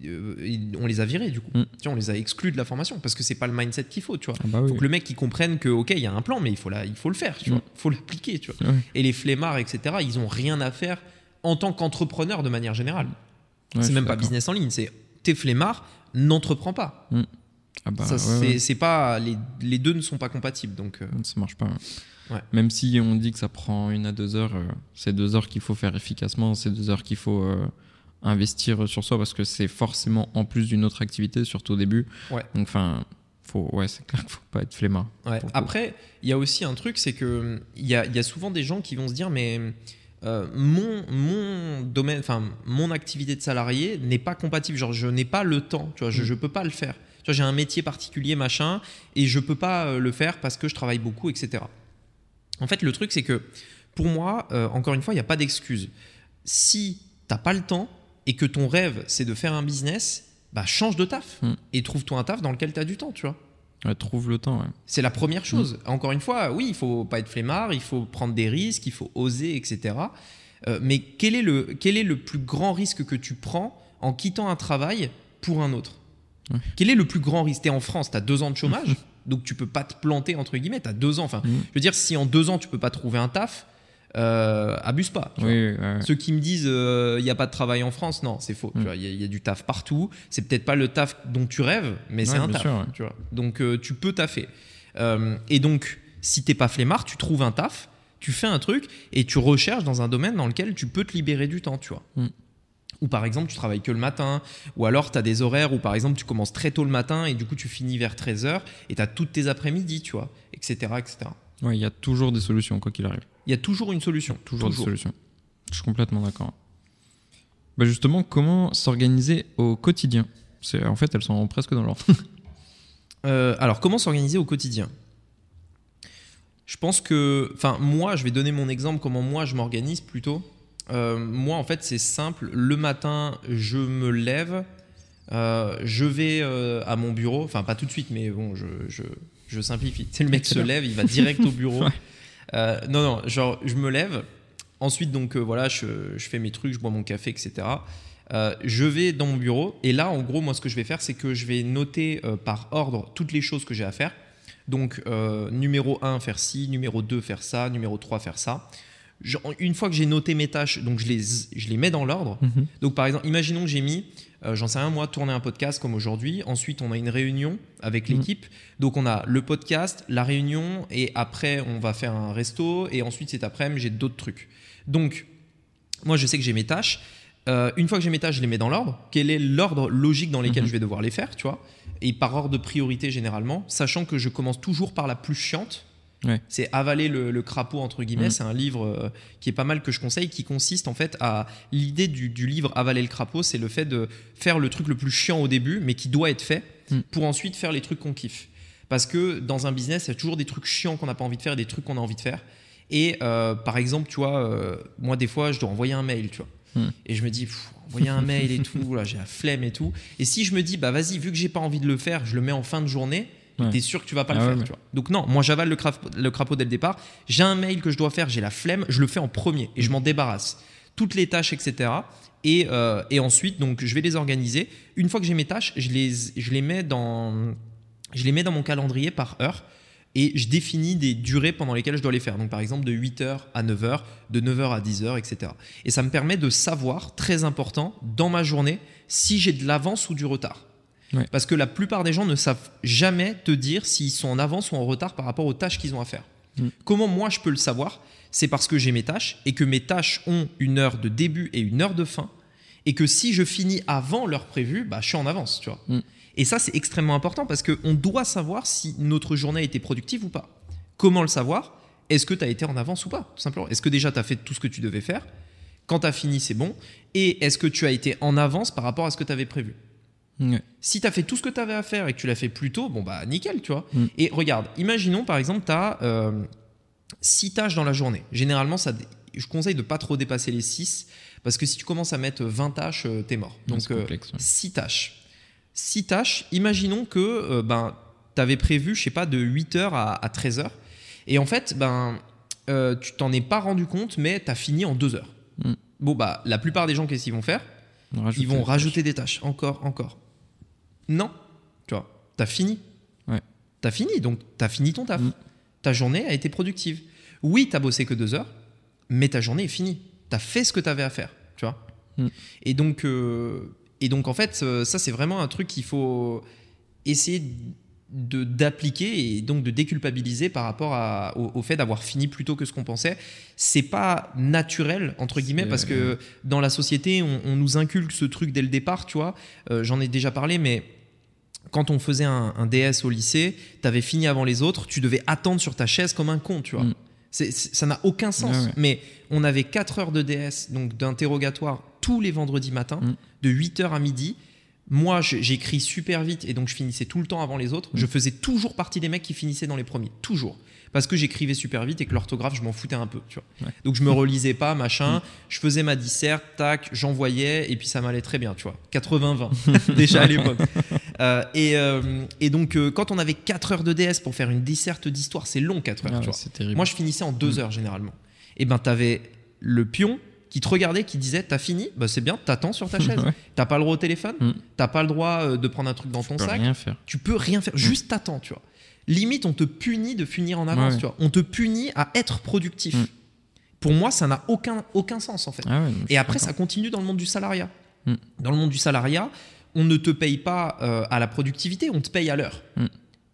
euh, on les a virés du coup. Hmm. Tu vois, on les a exclus de la formation parce que c'est pas le mindset qu'il faut, tu vois. Ah bah faut que le mec il comprenne que ok, il y a un plan, mais il faut, la, il faut le faire, tu vois. Il hmm. faut l'appliquer, tu vois. Et les flemmards, etc., ils ont rien à faire en tant qu'entrepreneur de manière générale. c'est même pas business en ligne, c'est t'es flemmard, n'entreprends pas. Ah bah, c'est pas les, les, deux ne sont pas compatibles donc ça marche pas même si on dit que ça prend une à deux heures, euh, c'est deux heures qu'il faut faire efficacement, c'est deux heures qu'il faut euh, investir sur soi parce que c'est forcément en plus d'une autre activité, surtout au début. Donc, enfin, faut, ouais, c'est clair qu'il faut pas être flemmard. Après, il y a aussi un truc, c'est que il y a, y a, souvent des gens qui vont se dire, mais euh, mon, mon domaine, enfin, mon activité de salarié n'est pas compatible. Genre, je n'ai pas le temps, tu vois, je, ne mm. peux pas le faire. Tu vois, j'ai un métier particulier, machin, et je peux pas le faire parce que je travaille beaucoup, etc. En fait, le truc, c'est que pour moi, euh, encore une fois, il n'y a pas d'excuse. Si tu n'as pas le temps et que ton rêve, c'est de faire un business, bah change de taf hmm. et trouve-toi un taf dans lequel tu as du temps, tu vois. trouve le temps. C'est la première chose. Hmm. Encore une fois, oui, il faut pas être flemmard, il faut prendre des risques, il faut oser, etc. Euh, mais quel est, le, quel est le plus grand risque que tu prends en quittant un travail pour un autre? Quel est le plus grand risque? Tu es en France, tu as deux ans de chômage. donc tu peux pas te planter entre guillemets. Tu as deux ans. Enfin, mm. je veux dire, si en deux ans tu peux pas trouver un taf, euh, abuse pas. Ceux qui me disent il euh, n'y a pas de travail en France, non, c'est faux. Mm. Il y, a du taf partout. C'est peut-être pas le taf dont tu rêves, mais c'est un taf. tu vois. Donc euh, tu peux taffer. et donc, si t'es pas flemmard, tu trouves un taf, tu fais un truc et tu recherches dans un domaine dans lequel tu peux te libérer du temps, tu vois. Mm ou par exemple tu travailles que le matin, ou alors tu as des horaires où par exemple tu commences très tôt le matin et du coup tu finis vers 13h et tu as toutes tes après-midi, tu vois, etc. etc. Ouais, il y a toujours des solutions quoi qu'il arrive. Il y a toujours une solution. Toujours, des solutions. Je suis complètement d'accord. Bah justement, comment s'organiser au quotidien? En fait, elles sont presque dans l'ordre. Euh, alors, comment s'organiser au quotidien? Je pense que, enfin, moi, je vais donner mon exemple, comment moi je m'organise plutôt. Euh, moi, en fait, c'est simple. Le matin, je me lève, euh, je vais euh, à mon bureau. Enfin, pas tout de suite, mais bon, je, je, je simplifie. le mec se lève, il va direct au bureau. non, non, genre, je me lève. Ensuite, donc, voilà, je, je, fais mes trucs, je bois mon café, etc. je vais dans mon bureau. Et là, en gros, moi, ce que je vais faire, c'est que je vais noter par ordre toutes les choses que j'ai à faire. Donc, numéro 1, faire ci, numéro 2, faire ça, numéro 3, faire ça une fois que j'ai noté mes tâches, donc je les, je les mets dans l'ordre. Mhm. Donc par exemple, imaginons que j'ai mis, euh, j'en sais un mois, tourner un podcast comme aujourd'hui. Ensuite, on a une réunion avec mhm. l'équipe. Donc on a le podcast, la réunion, et après on va faire un resto. Et ensuite cet après-midi, j'ai d'autres trucs. Donc moi, je sais que j'ai mes tâches. Euh, une fois que j'ai mes tâches, je les mets dans l'ordre. Quel est l'ordre logique dans lequel mhm. je vais devoir les faire, tu vois? Et par ordre de priorité généralement, sachant que je commence toujours par la plus chiante c'est Avaler le, crapaud, entre guillemets. Mm. C'est un livre euh, qui est pas mal que je conseille, qui consiste en fait à. L'idée du, livre Avaler le crapaud, c'est le fait de faire le truc le plus chiant au début, mais qui doit être fait, mm. pour ensuite faire les trucs qu'on kiffe. Parce que dans un business, il y a toujours des trucs chiants qu'on n'a pas envie de faire et des trucs qu'on a envie de faire. Et euh, par exemple, tu vois, euh, moi, des fois, je dois envoyer un mail, tu vois. Mm. Et je me dis, envoyer un mail et tout, là, j'ai la flemme et tout. Et si je me dis, bah vas-y, vu que j'ai pas envie de le faire, je le mets en fin de journée, tu es sûr que tu vas pas le ah faire. Donc non, moi j'avale le, crapaud, dès le départ. J'ai un mail que je dois faire, j'ai la flemme, je le fais en premier et je m'en débarrasse. Toutes les tâches, etc. Et, euh, et, ensuite, donc, je vais les organiser. Une fois que j'ai mes tâches, je les, je les, mets dans, je les mets dans mon calendrier par heure. et je définis des durées pendant lesquelles je dois les faire. Donc par exemple de 8h à 9h, de 9h à 10h, etc. Et ça me permet de savoir, très important, dans ma journée, si j'ai de l'avance ou du retard. Parce que la plupart des gens ne savent jamais te dire s'ils sont en avance ou en retard par rapport aux tâches qu'ils ont à faire. Mm. Comment moi je peux le savoir? C'est parce que j'ai mes tâches et que mes tâches ont une heure de début et une heure de fin. Et que si je finis avant l'heure prévue, bah, je suis en avance. Tu vois. Mm. Et ça, c'est extrêmement important parce qu'on doit savoir si notre journée a été productive ou pas. Comment le savoir? Est-ce que tu as été en avance ou pas Tout simplement? Est-ce que déjà tu as fait tout ce que tu devais faire? Quand tu as fini, c'est bon. Et est-ce que tu as été en avance par rapport à ce que tu avais prévu? Si tu as fait tout ce que tu avais à faire et que tu l'as fait plus tôt, bon bah nickel, tu vois. Mm. Et regarde, imaginons par exemple, tu as 6 tâches dans la journée. Généralement, ça, je conseille de pas trop dépasser les 6 parce que si tu commences à mettre 20 tâches, tu euh, t'es mort. Donc 6 euh, tâches. 6 tâches, imaginons que euh, ben, tu avais prévu, je sais pas, de 8h à, 13h. Et en fait, ben, tu t'en es pas rendu compte, mais tu as fini en 2 heures. Mm. Bon, bah, la plupart des gens, qu'est-ce qu'ils vont faire? Ils vont rajouter des tâches. Encore, encore. Non, tu vois, tu as fini. Ouais. Tu as fini, donc tu as fini ton taf. Mm ta journée a été productive. Oui, tu as bossé que deux heures, mais ta journée est finie. Tu as fait ce que tu avais à faire, tu vois. Hmm. Et, donc, euh, et donc, en fait, euh, ça, c'est vraiment un truc qu'il faut essayer de d'appliquer et donc de déculpabiliser par rapport au, fait d'avoir fini plus tôt que ce qu'on pensait. C'est pas naturel entre guillemets parce que dans la société on, nous inculque ce truc dès le départ, tu vois. Euh, j'en ai déjà parlé, mais quand on faisait un, DS au lycée, tu avais fini avant les autres, tu devais attendre sur ta chaise comme un con, tu vois. Mm. ça n'a aucun sens. Mais on avait 4 heures de DS, donc d'interrogatoire, tous les vendredis matins, mm. de 8h à midi. Moi, j'écris super vite et donc je finissais tout le temps avant les autres. Mm. Je faisais toujours partie des mecs qui finissaient dans les premiers. Toujours parce que j'écrivais super vite et que l'orthographe, je m'en foutais un peu. Tu vois. Donc je me relisais pas, machin. Mm. Je faisais ma disserte, tac, j'envoyais et puis ça m'allait très bien, tu vois. 80-20 déjà à l'époque. Euh, euh, et, donc euh, quand on avait 4 heures de DS pour faire une disserte d'histoire, c'est long 4 heures. Ah tu vois. Moi je finissais en 2 mm. heures généralement. Et ben t'avais le pion qui te regardait, qui disait T'as fini? Bah c'est bien, t'attends sur ta chaise. T'as pas le droit au téléphone, mm. t'as pas le droit de prendre un truc dans ton sac? Rien faire. Tu peux rien faire, juste t'attends, tu vois limite, on te punit de finir en avance, tu vois. On te punit à être productif. Mm. Pour moi, ça n'a aucun, aucun sens, en fait. Ah et après, ça continue dans le monde du salariat. Mm. Dans le monde du salariat, on ne te paye pas euh, à la productivité, on te paye à l'heure. Mm.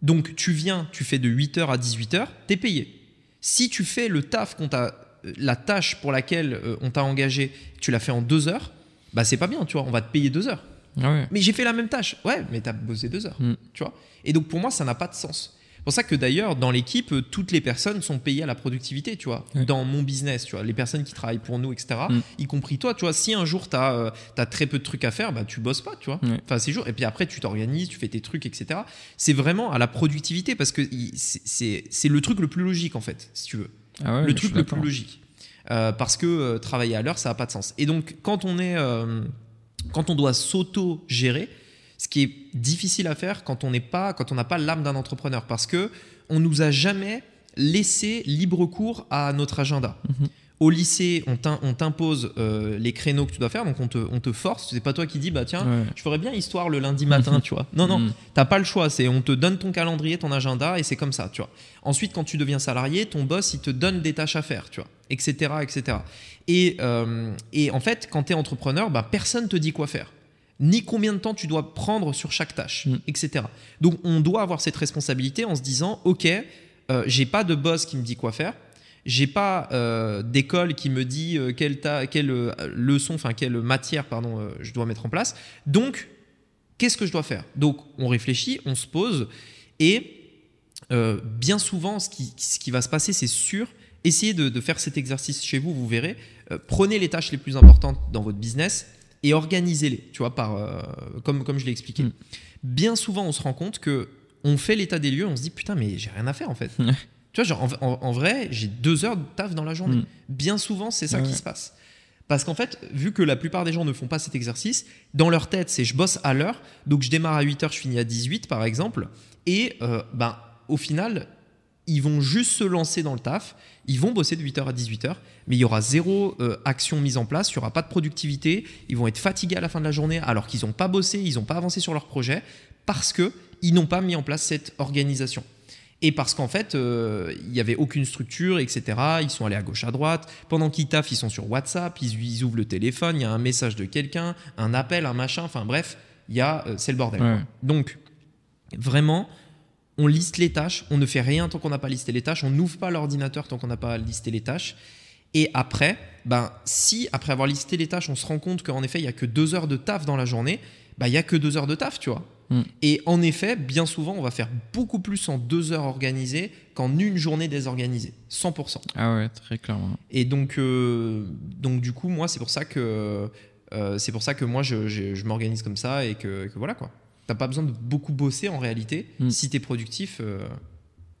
Donc, tu viens, tu fais de 8h à 18h, tu es payé. Si tu fais le taf qu'on t'a euh, la tâche pour laquelle euh, on t'a engagé, tu l'as fait en 2 heures, bah c'est pas bien, tu vois, on va te payer 2 heures. Ah mais j'ai fait la même tâche. Ouais, mais tu as bossé 2 heures, tu vois. Et donc pour moi, ça n'a pas de sens. C'est pour ça que d'ailleurs, dans l'équipe, toutes les personnes sont payées à la productivité, tu vois. Dans mon business, tu vois, les personnes qui travaillent pour nous, etc., mm. y compris toi, tu vois, si un jour tu as, euh, très peu de trucs à faire, bah tu bosses pas, tu vois. Enfin, c'est jour. Et puis après, tu t'organises, tu fais tes trucs, etc. C'est vraiment à la productivité parce que c'est le truc le plus logique, en fait, si tu veux. Ah le truc le plus logique. Euh, parce que euh, travailler à l'heure, ça n'a pas de sens. Et donc, quand on est. quand on doit s'auto-gérer, ce qui est difficile à faire quand on n'est pas, quand on n'a pas l'âme d'un entrepreneur, parce que on nous a jamais laissé libre cours à notre agenda. Mhm. Au lycée, on t'impose euh, les créneaux que tu dois faire, donc on te, on te force. C'est pas toi qui dis, bah tiens, je ferais bien histoire le lundi matin, tu vois. Non, non, tu mhm. t'as pas le choix. C'est on te donne ton calendrier, ton agenda, et c'est comme ça, tu vois. Ensuite, quand tu deviens salarié, ton boss, il te donne des tâches à faire, tu vois, etc., etc. Et, euh, et en fait, quand tu es entrepreneur, bah, personne te dit quoi faire ni combien de temps tu dois prendre sur chaque tâche, mm. etc. Donc on doit avoir cette responsabilité en se disant, ok, euh, j'ai pas de boss qui me dit quoi faire, j'ai pas euh, d'école qui me dit euh, quelle, quelle leçon, enfin quelle matière, pardon, je dois mettre en place. Donc qu'est-ce que je dois faire? Donc on réfléchit, on se pose et bien souvent, ce qui, ce qui va se passer, c'est sûr. Essayez de, de, faire cet exercice chez vous, vous verrez. prenez les tâches les plus importantes dans votre business et organisez-les, tu vois, par, euh, comme, comme je l'ai expliqué. Mm. Bien souvent, on se rend compte que on fait l'état des lieux, on se dit putain, mais j'ai rien à faire en fait. tu vois, genre, en, vrai, j'ai deux heures de taf dans la journée. Mm. Bien souvent, c'est ça qui se passe. Parce qu'en fait, vu que la plupart des gens ne font pas cet exercice, dans leur tête, c'est je bosse à l'heure, donc je démarre à 8 heures, je finis à 18 par exemple, et euh, ben, au final, ils vont juste se lancer dans le taf, ils vont bosser de 8h à 18h, mais il y aura zéro euh, action mise en place, il n'y aura pas de productivité, ils vont être fatigués à la fin de la journée alors qu'ils n'ont pas bossé, ils n'ont pas avancé sur leur projet, parce qu'ils n'ont pas mis en place cette organisation. Et parce qu'en fait, euh, il n'y avait aucune structure, etc. Ils sont allés à gauche, à droite. Pendant qu'ils taffent, ils sont sur WhatsApp, ils, ouvrent le téléphone, il y a un message de quelqu'un, un appel, un machin. Enfin bref, il y a, c'est le bordel. Donc, vraiment, on liste les tâches, on ne fait rien tant qu'on n'a pas listé les tâches, on n'ouvre pas l'ordinateur tant qu'on n'a pas listé les tâches. Et après, ben, si après avoir listé les tâches, on se rend compte qu'en effet, il n'y a que deux heures de taf dans la journée, ben, il n'y a que deux heures de taf, tu vois. Mm. Et en effet, bien souvent, on va faire beaucoup plus en deux heures organisées qu'en une journée désorganisée. 100%. Ah ouais, très clairement. Et donc, euh, donc du coup, moi, c'est pour ça que, euh, c'est pour ça que moi, je, je, m'organise comme ça et que, que voilà quoi. T'as pas besoin de beaucoup bosser en réalité. Mm. Si tu es productif. Euh...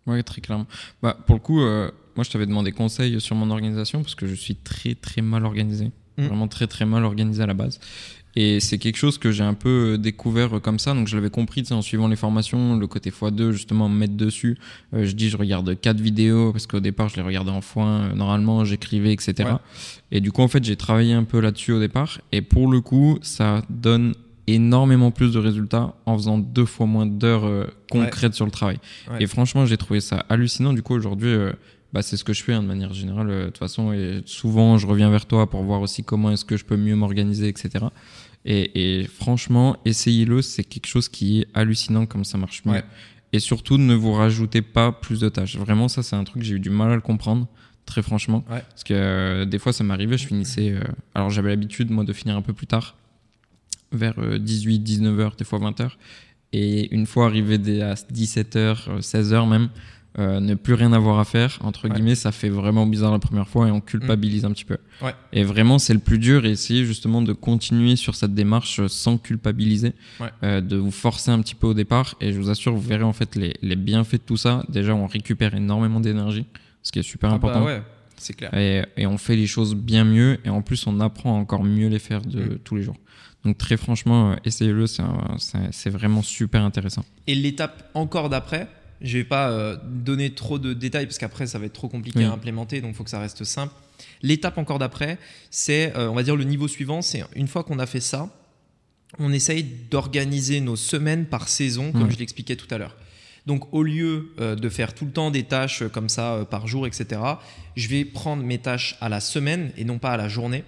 Ouais, très clairement. Bah, pour le coup, euh, moi, je t'avais demandé conseil sur mon organisation parce que je suis très, très mal organisé. Mm. Vraiment très, très mal organisé à la base. Et c'est quelque chose que j'ai un peu euh, découvert comme ça. Donc, je l'avais compris en suivant les formations, le côté x2, justement, me mettre dessus. Euh, je dis, je regarde quatre vidéos parce qu'au départ, je les regardais en foin. normalement, j'écrivais, etc. Et du coup, en fait, j'ai travaillé un peu là-dessus au départ. Et pour le coup, ça donne énormément plus de résultats en faisant deux fois moins d'heures euh, concrètes sur le travail. Et franchement, j'ai trouvé ça hallucinant. Du coup, aujourd'hui, euh, bah, c'est ce que je fais hein, de manière générale. Euh, de toute façon, et souvent, je reviens vers toi pour voir aussi comment est-ce que je peux mieux m'organiser, etc. Et, et franchement, essayez-le. C'est quelque chose qui est hallucinant comme ça marche mieux. Et surtout, ne vous rajoutez pas plus de tâches. Vraiment, ça, c'est un truc que j'ai eu du mal à le comprendre très franchement. Parce que des fois, ça m'arrivait, je finissais. alors, j'avais l'habitude, moi, de finir un peu plus tard vers 18, 19h, des fois 20h. Et une fois arrivé à 17h, 16h même, euh, ne plus rien avoir à faire, entre guillemets, ça fait vraiment bizarre la première fois et on culpabilise mm. un petit peu. Et vraiment, c'est le plus dur et essayer justement de continuer sur cette démarche sans culpabiliser, euh, de vous forcer un petit peu au départ. Et je vous assure, vous verrez en fait les, les bienfaits de tout ça. Déjà, on récupère énormément d'énergie, ce qui est super ah bah important. ouais, c'est clair. Et, et, on fait les choses bien mieux et en plus, on apprend à encore mieux les faire de mm. tous les jours. Donc très franchement, euh, essayez-le, c'est vraiment super intéressant. Et l'étape encore d'après, je vais pas euh, donner trop de détails parce qu'après ça va être trop compliqué à implémenter, donc il faut que ça reste simple. L'étape encore d'après, c'est, euh, on va dire, le niveau suivant, c'est une fois qu'on a fait ça, on essaye d'organiser nos semaines par saison, comme je l'expliquais tout à l'heure. Donc au lieu de faire tout le temps des tâches comme ça par jour, etc., je vais prendre mes tâches à la semaine et non pas à la journée,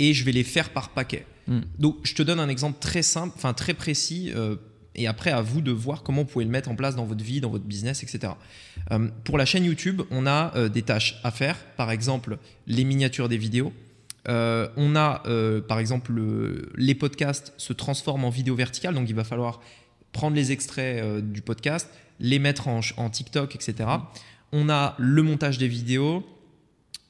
et je vais les faire par paquet. Hmm. Donc, je te donne un exemple très simple, enfin très précis, euh, et après à vous de voir comment vous pouvez le mettre en place dans votre vie, dans votre business, etc. Euh, pour la chaîne YouTube, on a euh, des tâches à faire, par exemple les miniatures des vidéos. on a, par exemple, les podcasts se transforment en vidéo verticale, donc il va falloir prendre les extraits du podcast, les mettre en, en TikTok, etc. On a le montage des vidéos,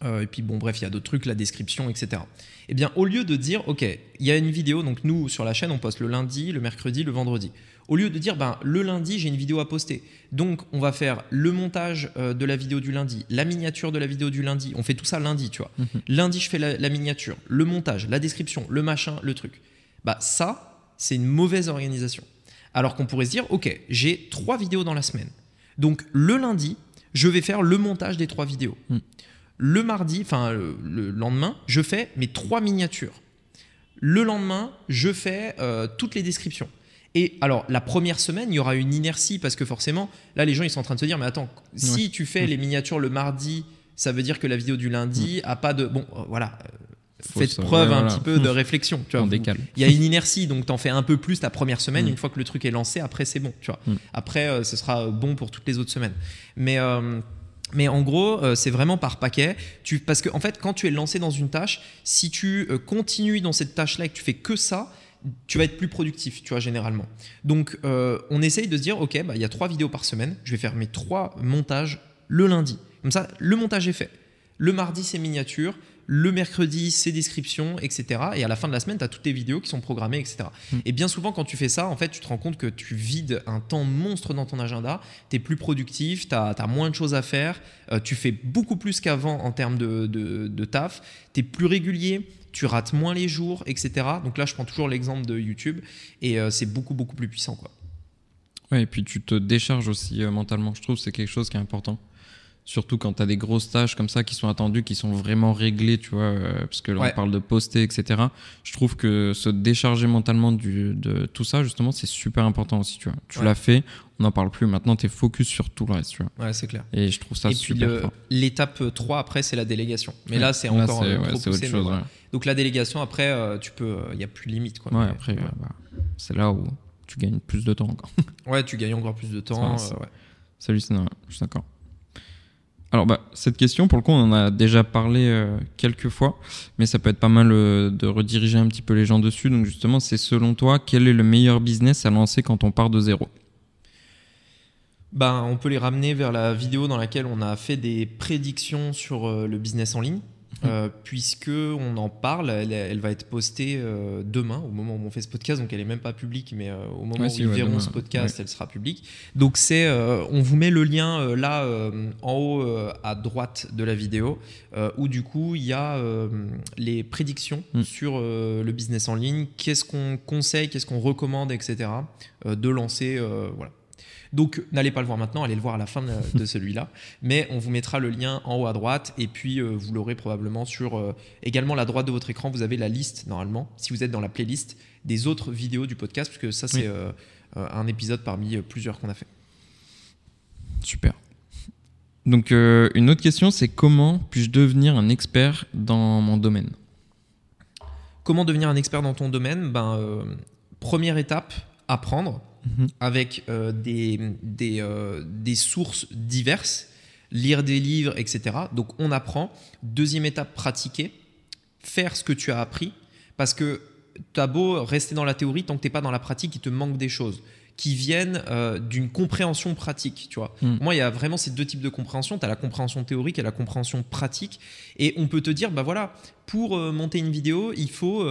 et puis bon, bref, il y a d'autres trucs, la description, etc eh bien, au lieu de dire, OK, il y a une vidéo, donc nous, sur la chaîne, on poste le lundi, le mercredi, le vendredi. Au lieu de dire, ben, le lundi, j'ai une vidéo à poster. Donc, on va faire le montage euh, de la vidéo du lundi, la miniature de la vidéo du lundi. On fait tout ça lundi, tu vois. Mhm. Lundi, je fais la, miniature, le montage, la description, le machin, le truc. Bah, ça, c'est une mauvaise organisation. Alors qu'on pourrait se dire, OK, j'ai trois vidéos dans la semaine. Donc, le lundi, je vais faire le montage des trois vidéos. Mm le mardi, enfin le, lendemain, je fais mes trois miniatures. Le lendemain, je fais euh, toutes les descriptions. Et alors, la première semaine, il y aura une inertie parce que forcément, là, les gens, ils sont en train de se dire, mais attends, si tu fais les miniatures le mardi, ça veut dire que la vidéo du lundi a pas de... Bon, euh, voilà. Faites preuve un petit peu de réflexion. Tu vois, décale. Il y a une inertie, donc tu en fais un peu plus la première semaine. Mm. Une fois que le truc est lancé, après c'est bon. Tu vois. Mm. Après, euh, ce sera bon pour toutes les autres semaines. Mais mais en gros, euh, c'est vraiment par paquet. Tu, parce que en fait, quand tu es lancé dans une tâche, si tu euh, continues dans cette tâche-là et que tu fais que ça, tu vas être plus productif, tu vois, généralement. Donc, euh, on essaye de se dire, ok, bah, il y a trois vidéos par semaine. Je vais faire mes trois montages le lundi. Comme ça, le montage est fait. Le mardi, c'est miniature le mercredi, c'est descriptions, etc. Et à la fin de la semaine, tu as toutes tes vidéos qui sont programmées, etc. Mm. Et bien souvent, quand tu fais ça, en fait, tu te rends compte que tu vides un temps monstre dans ton agenda, tu es plus productif, tu as, moins de choses à faire, euh, tu fais beaucoup plus qu'avant en termes de, de, taf, tu es plus régulier, tu rates moins les jours, etc. Donc là, je prends toujours l'exemple de YouTube et euh, c'est beaucoup, beaucoup plus puissant. Quoi. Ouais, et puis tu te décharges aussi euh, mentalement, je trouve, c'est quelque chose qui est important. Surtout quand tu as des grosses tâches comme ça qui sont attendues, qui sont vraiment réglées, tu vois, euh, parce que là, on parle de poster, etc. Je trouve que se décharger mentalement du, de tout ça, justement, c'est super important aussi, tu vois. Tu l'as fait, on n'en parle plus. Maintenant, tu es focus sur tout le reste, tu vois. Ouais, c'est clair. Et je trouve ça Et super L'étape 3 après, c'est la délégation. Mais là, c'est encore euh, trop autre chose, Donc la délégation, après, euh, tu peux, il n'y a plus de limite, quoi. Ouais, après, bah, c'est là où tu gagnes plus de temps encore. ouais, tu gagnes encore plus de temps. C'est hallucinant, je suis d'accord. Alors, bah, cette question, pour le coup, on en a déjà parlé euh, quelques fois, mais ça peut être pas mal euh, de rediriger un petit peu les gens dessus. Donc, justement, c'est selon toi, quel est le meilleur business à lancer quand on part de zéro? Ben, On peut les ramener vers la vidéo dans laquelle on a fait des prédictions sur euh, le business en ligne. Euh, puisque on en parle. Elle, va être postée euh, demain, au moment où on fait ce podcast, donc elle est même pas publique, mais euh, au moment où ils verront ce podcast, elle sera publique. Donc c'est, on vous met le lien là en haut à droite de la vidéo, où du coup il y a les prédictions mm. sur le business en ligne, qu'est-ce qu'on conseille, qu'est-ce qu'on recommande, etc. de lancer, voilà. Donc n'allez pas le voir maintenant, allez le voir à la fin de, celui-là. Mais on vous mettra le lien en haut à droite et puis euh, vous l'aurez probablement sur euh, également la droite de votre écran. Vous avez la liste normalement, si vous êtes dans la playlist des autres vidéos du podcast, parce que ça c'est euh, un épisode parmi plusieurs qu'on a fait. Super. Donc une autre question, c'est comment puis-je devenir un expert dans mon domaine? Comment devenir un expert dans ton domaine? Ben première étape, apprendre Mhm. avec euh, des, des, euh, des, sources diverses, lire des livres, etc. Donc on apprend. Deuxième étape, pratiquer, faire ce que tu as appris, parce que tu as beau rester dans la théorie, tant que tu n'es pas dans la pratique, il te manque des choses qui viennent euh, d'une compréhension pratique, tu vois. Mhm. moi, il y a vraiment ces deux types de compréhension. Tu as la compréhension théorique et la compréhension pratique. Et on peut te dire, bah voilà, pour monter une vidéo, il faut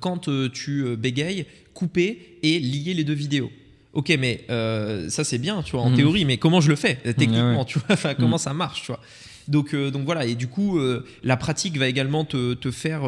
quand tu bégayes, couper et lier les deux vidéos. Ok, mais euh, ça c'est bien, tu vois, en mhm. théorie, mais comment je le fais techniquement, tu vois, enfin, comment mhm. ça marche, tu vois. Donc, donc voilà, et du coup, la pratique va également te, te faire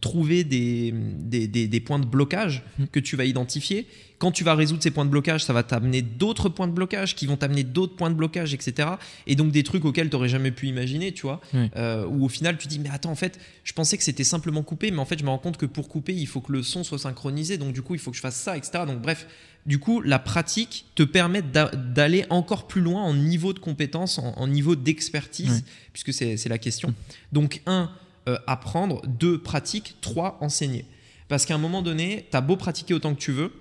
trouver des, des, des, points de blocage mhm. que tu vas identifier. Quand tu vas résoudre ces points de blocage, ça va t'amener d'autres points de blocage qui vont t'amener d'autres points de blocage, etc. Et donc des trucs auxquels tu n'aurais jamais pu imaginer, tu vois. Euh, où au final, tu dis, mais attends, en fait, je pensais que c'était simplement couper, mais en fait, je me rends compte que pour couper, il faut que le son soit synchronisé. Donc du coup, il faut que je fasse ça, etc. Donc bref, du coup, la pratique te permet d'aller encore plus loin en niveau de compétence, en, niveau d'expertise, puisque c'est la question. Donc un, euh, apprendre, deux, pratique, trois, enseigner. Parce qu'à un moment donné, tu as beau pratiquer autant que tu veux,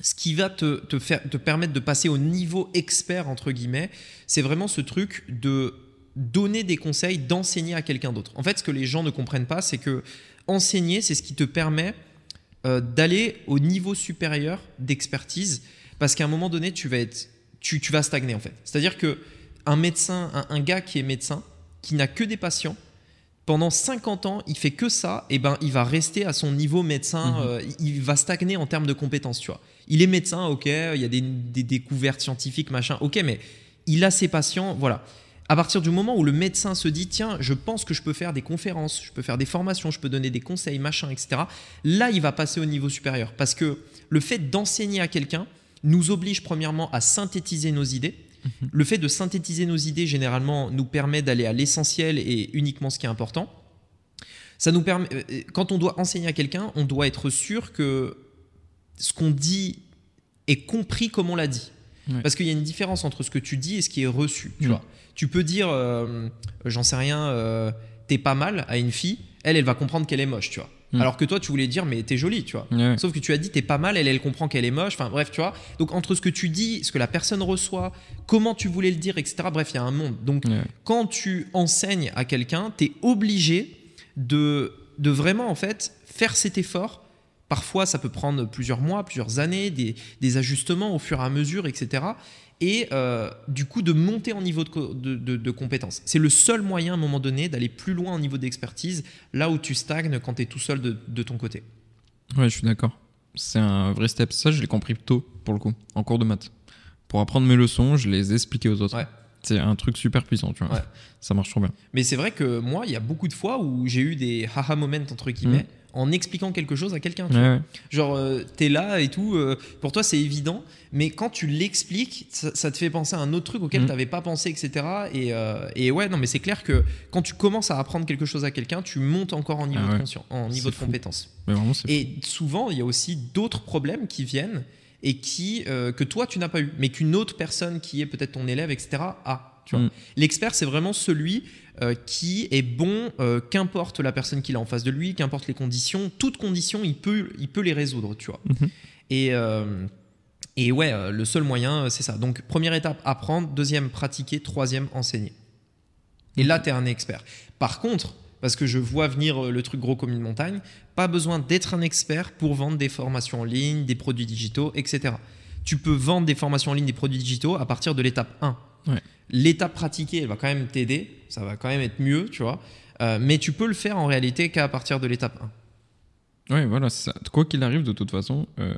ce qui va te, faire, te permettre de passer au niveau expert, entre guillemets, c'est vraiment ce truc de donner des conseils, d'enseigner à quelqu'un d'autre. En fait, ce que les gens ne comprennent pas, c'est que enseigner, c'est ce qui te permet euh, d'aller au niveau supérieur d'expertise, parce qu'à un moment donné, tu vas, être, tu, vas stagner, en fait. C'est-à-dire que un médecin, un gars qui est médecin, qui n'a que des patients, pendant 50 ans, il fait que ça, et ben il va rester à son niveau médecin, mhm. euh, il va stagner en termes de compétences, tu vois. Il est médecin, ok, il y a des, découvertes scientifiques, machin, ok, mais il a ses patients, voilà. À partir du moment où le médecin se dit, tiens, je pense que je peux faire des conférences, je peux faire des formations, je peux donner des conseils, machin, etc., là, il va passer au niveau supérieur. Parce que le fait d'enseigner à quelqu'un nous oblige premièrement à synthétiser nos idées. Le fait de synthétiser nos idées, généralement, nous permet d'aller à l'essentiel et uniquement ce qui est important. Ça nous permet, euh, euh, quand on doit enseigner à quelqu'un, on doit être sûr que ce qu'on dit est compris comme on l'a dit. Parce qu'il y a une différence entre ce que tu dis et ce qui est reçu. Tu, vois. tu peux dire, euh, j'en sais rien, t'es pas mal à une fille, elle, elle va comprendre qu'elle est moche, tu vois. Hmm. Alors que toi, tu voulais dire, mais t'es jolie, tu vois. Sauf que tu as dit, t'es pas mal, elle, elle comprend qu'elle est moche. Enfin, bref, tu vois. Donc, entre ce que tu dis, ce que la personne reçoit, comment tu voulais le dire, etc. Bref, il y a un monde. Donc, quand tu enseignes à quelqu'un, t'es obligé de, de vraiment, en fait, faire cet effort. Parfois, ça peut prendre plusieurs mois, plusieurs années, des, des ajustements au fur et à mesure, etc et euh, du coup de monter en niveau de, de, compétences. C'est le seul moyen à un moment donné d'aller plus loin au niveau d'expertise, là où tu stagnes quand tu es tout seul de, ton côté. Ouais, je suis d'accord. C'est un vrai step. Ça, je l'ai compris tôt, pour le coup, en cours de maths. Pour apprendre mes leçons, je les expliquais aux autres. Ouais. C'est un truc super puissant, tu vois. Ça marche trop bien. Mais c'est vrai que moi, il y a beaucoup de fois où j'ai eu des haha moments, entre guillemets, en expliquant quelque chose à quelqu'un. Genre, euh, tu es là et tout, euh, pour toi c'est évident, mais quand tu l'expliques, ça, te fait penser à un autre truc auquel mm. tu n'avais pas pensé, etc. Et, et, ouais, non, mais c'est clair que quand tu commences à apprendre quelque chose à quelqu'un, tu montes encore en niveau ah de conscience, en niveau de compétence. et souvent, il y a aussi d'autres problèmes qui viennent et qui, que toi tu n'as pas eu, mais qu'une autre personne qui est peut-être ton élève, etc., a. Mm. L'expert, c'est vraiment celui euh, qui est bon, euh, qu'importe la personne qu'il a en face de lui, qu'importe les conditions, toutes conditions, il peut, il peut les résoudre, tu vois. Mm-hmm. Et, euh, et ouais, le seul moyen, c'est ça. Donc, première étape, apprendre. Deuxième, pratiquer. Troisième, enseigner. Et là, tu es un expert. Par contre, parce que je vois venir le truc gros comme une montagne, pas besoin d'être un expert pour vendre des formations en ligne, des produits digitaux, etc. Tu peux vendre des formations en ligne, des produits digitaux à partir de l'étape 1. L'étape pratiquée, elle va quand même t'aider, ça va quand même être mieux, tu vois. Euh, mais tu peux le faire en réalité qu'à partir de l'étape 1. Oui, voilà, ça. quoi qu'il arrive, de toute façon, euh,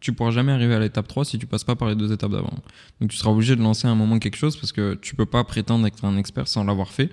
tu pourras jamais arriver à l'étape 3 si tu passes pas par les deux étapes d'avant. Donc tu seras obligé de lancer un moment quelque chose parce que tu peux pas prétendre être un expert sans l'avoir fait.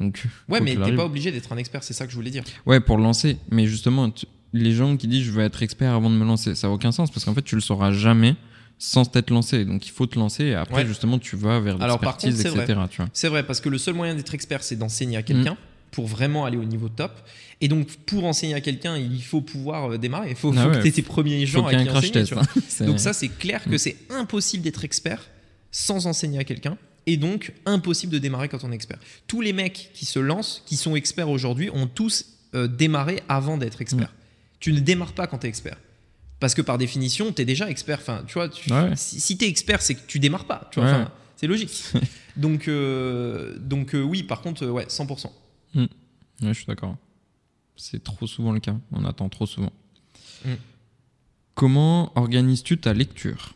Donc, ouais, mais t'es pas obligé d'être un expert, c'est ça que je voulais dire. Ouais, pour lancer. Mais justement, les gens qui disent je veux être expert avant de me lancer, ça n'a aucun sens parce qu'en fait, tu le sauras jamais sans t'être lancé. Donc il faut te lancer et après, justement, tu vas vers l'expertise, etc. C'est vrai, parce que le seul moyen d'être expert, c'est d'enseigner à quelqu'un. Mm. Pour vraiment aller au niveau top. Et donc, pour enseigner à quelqu'un, il faut pouvoir euh, démarrer. Il faut, ah que tu aies tes premiers gens à qui enseigner. Hein. donc, ça, c'est clair que mm. c'est impossible d'être expert sans enseigner à quelqu'un et donc impossible de démarrer quand on est expert. Tous les mecs qui se lancent, qui sont experts aujourd'hui, ont tous euh, démarré avant d'être expert. Mm. Tu ne démarres pas quand tu es expert. Parce que par définition, tu es déjà expert. Enfin, tu vois, si, tu es expert, c'est que tu démarres pas. Tu vois, c'est logique. donc, euh, donc euh, oui, par contre, ouais, 100%. Hmm. je suis d'accord. C'est trop souvent le cas. On attend trop souvent. Hmm. Comment organises-tu ta lecture?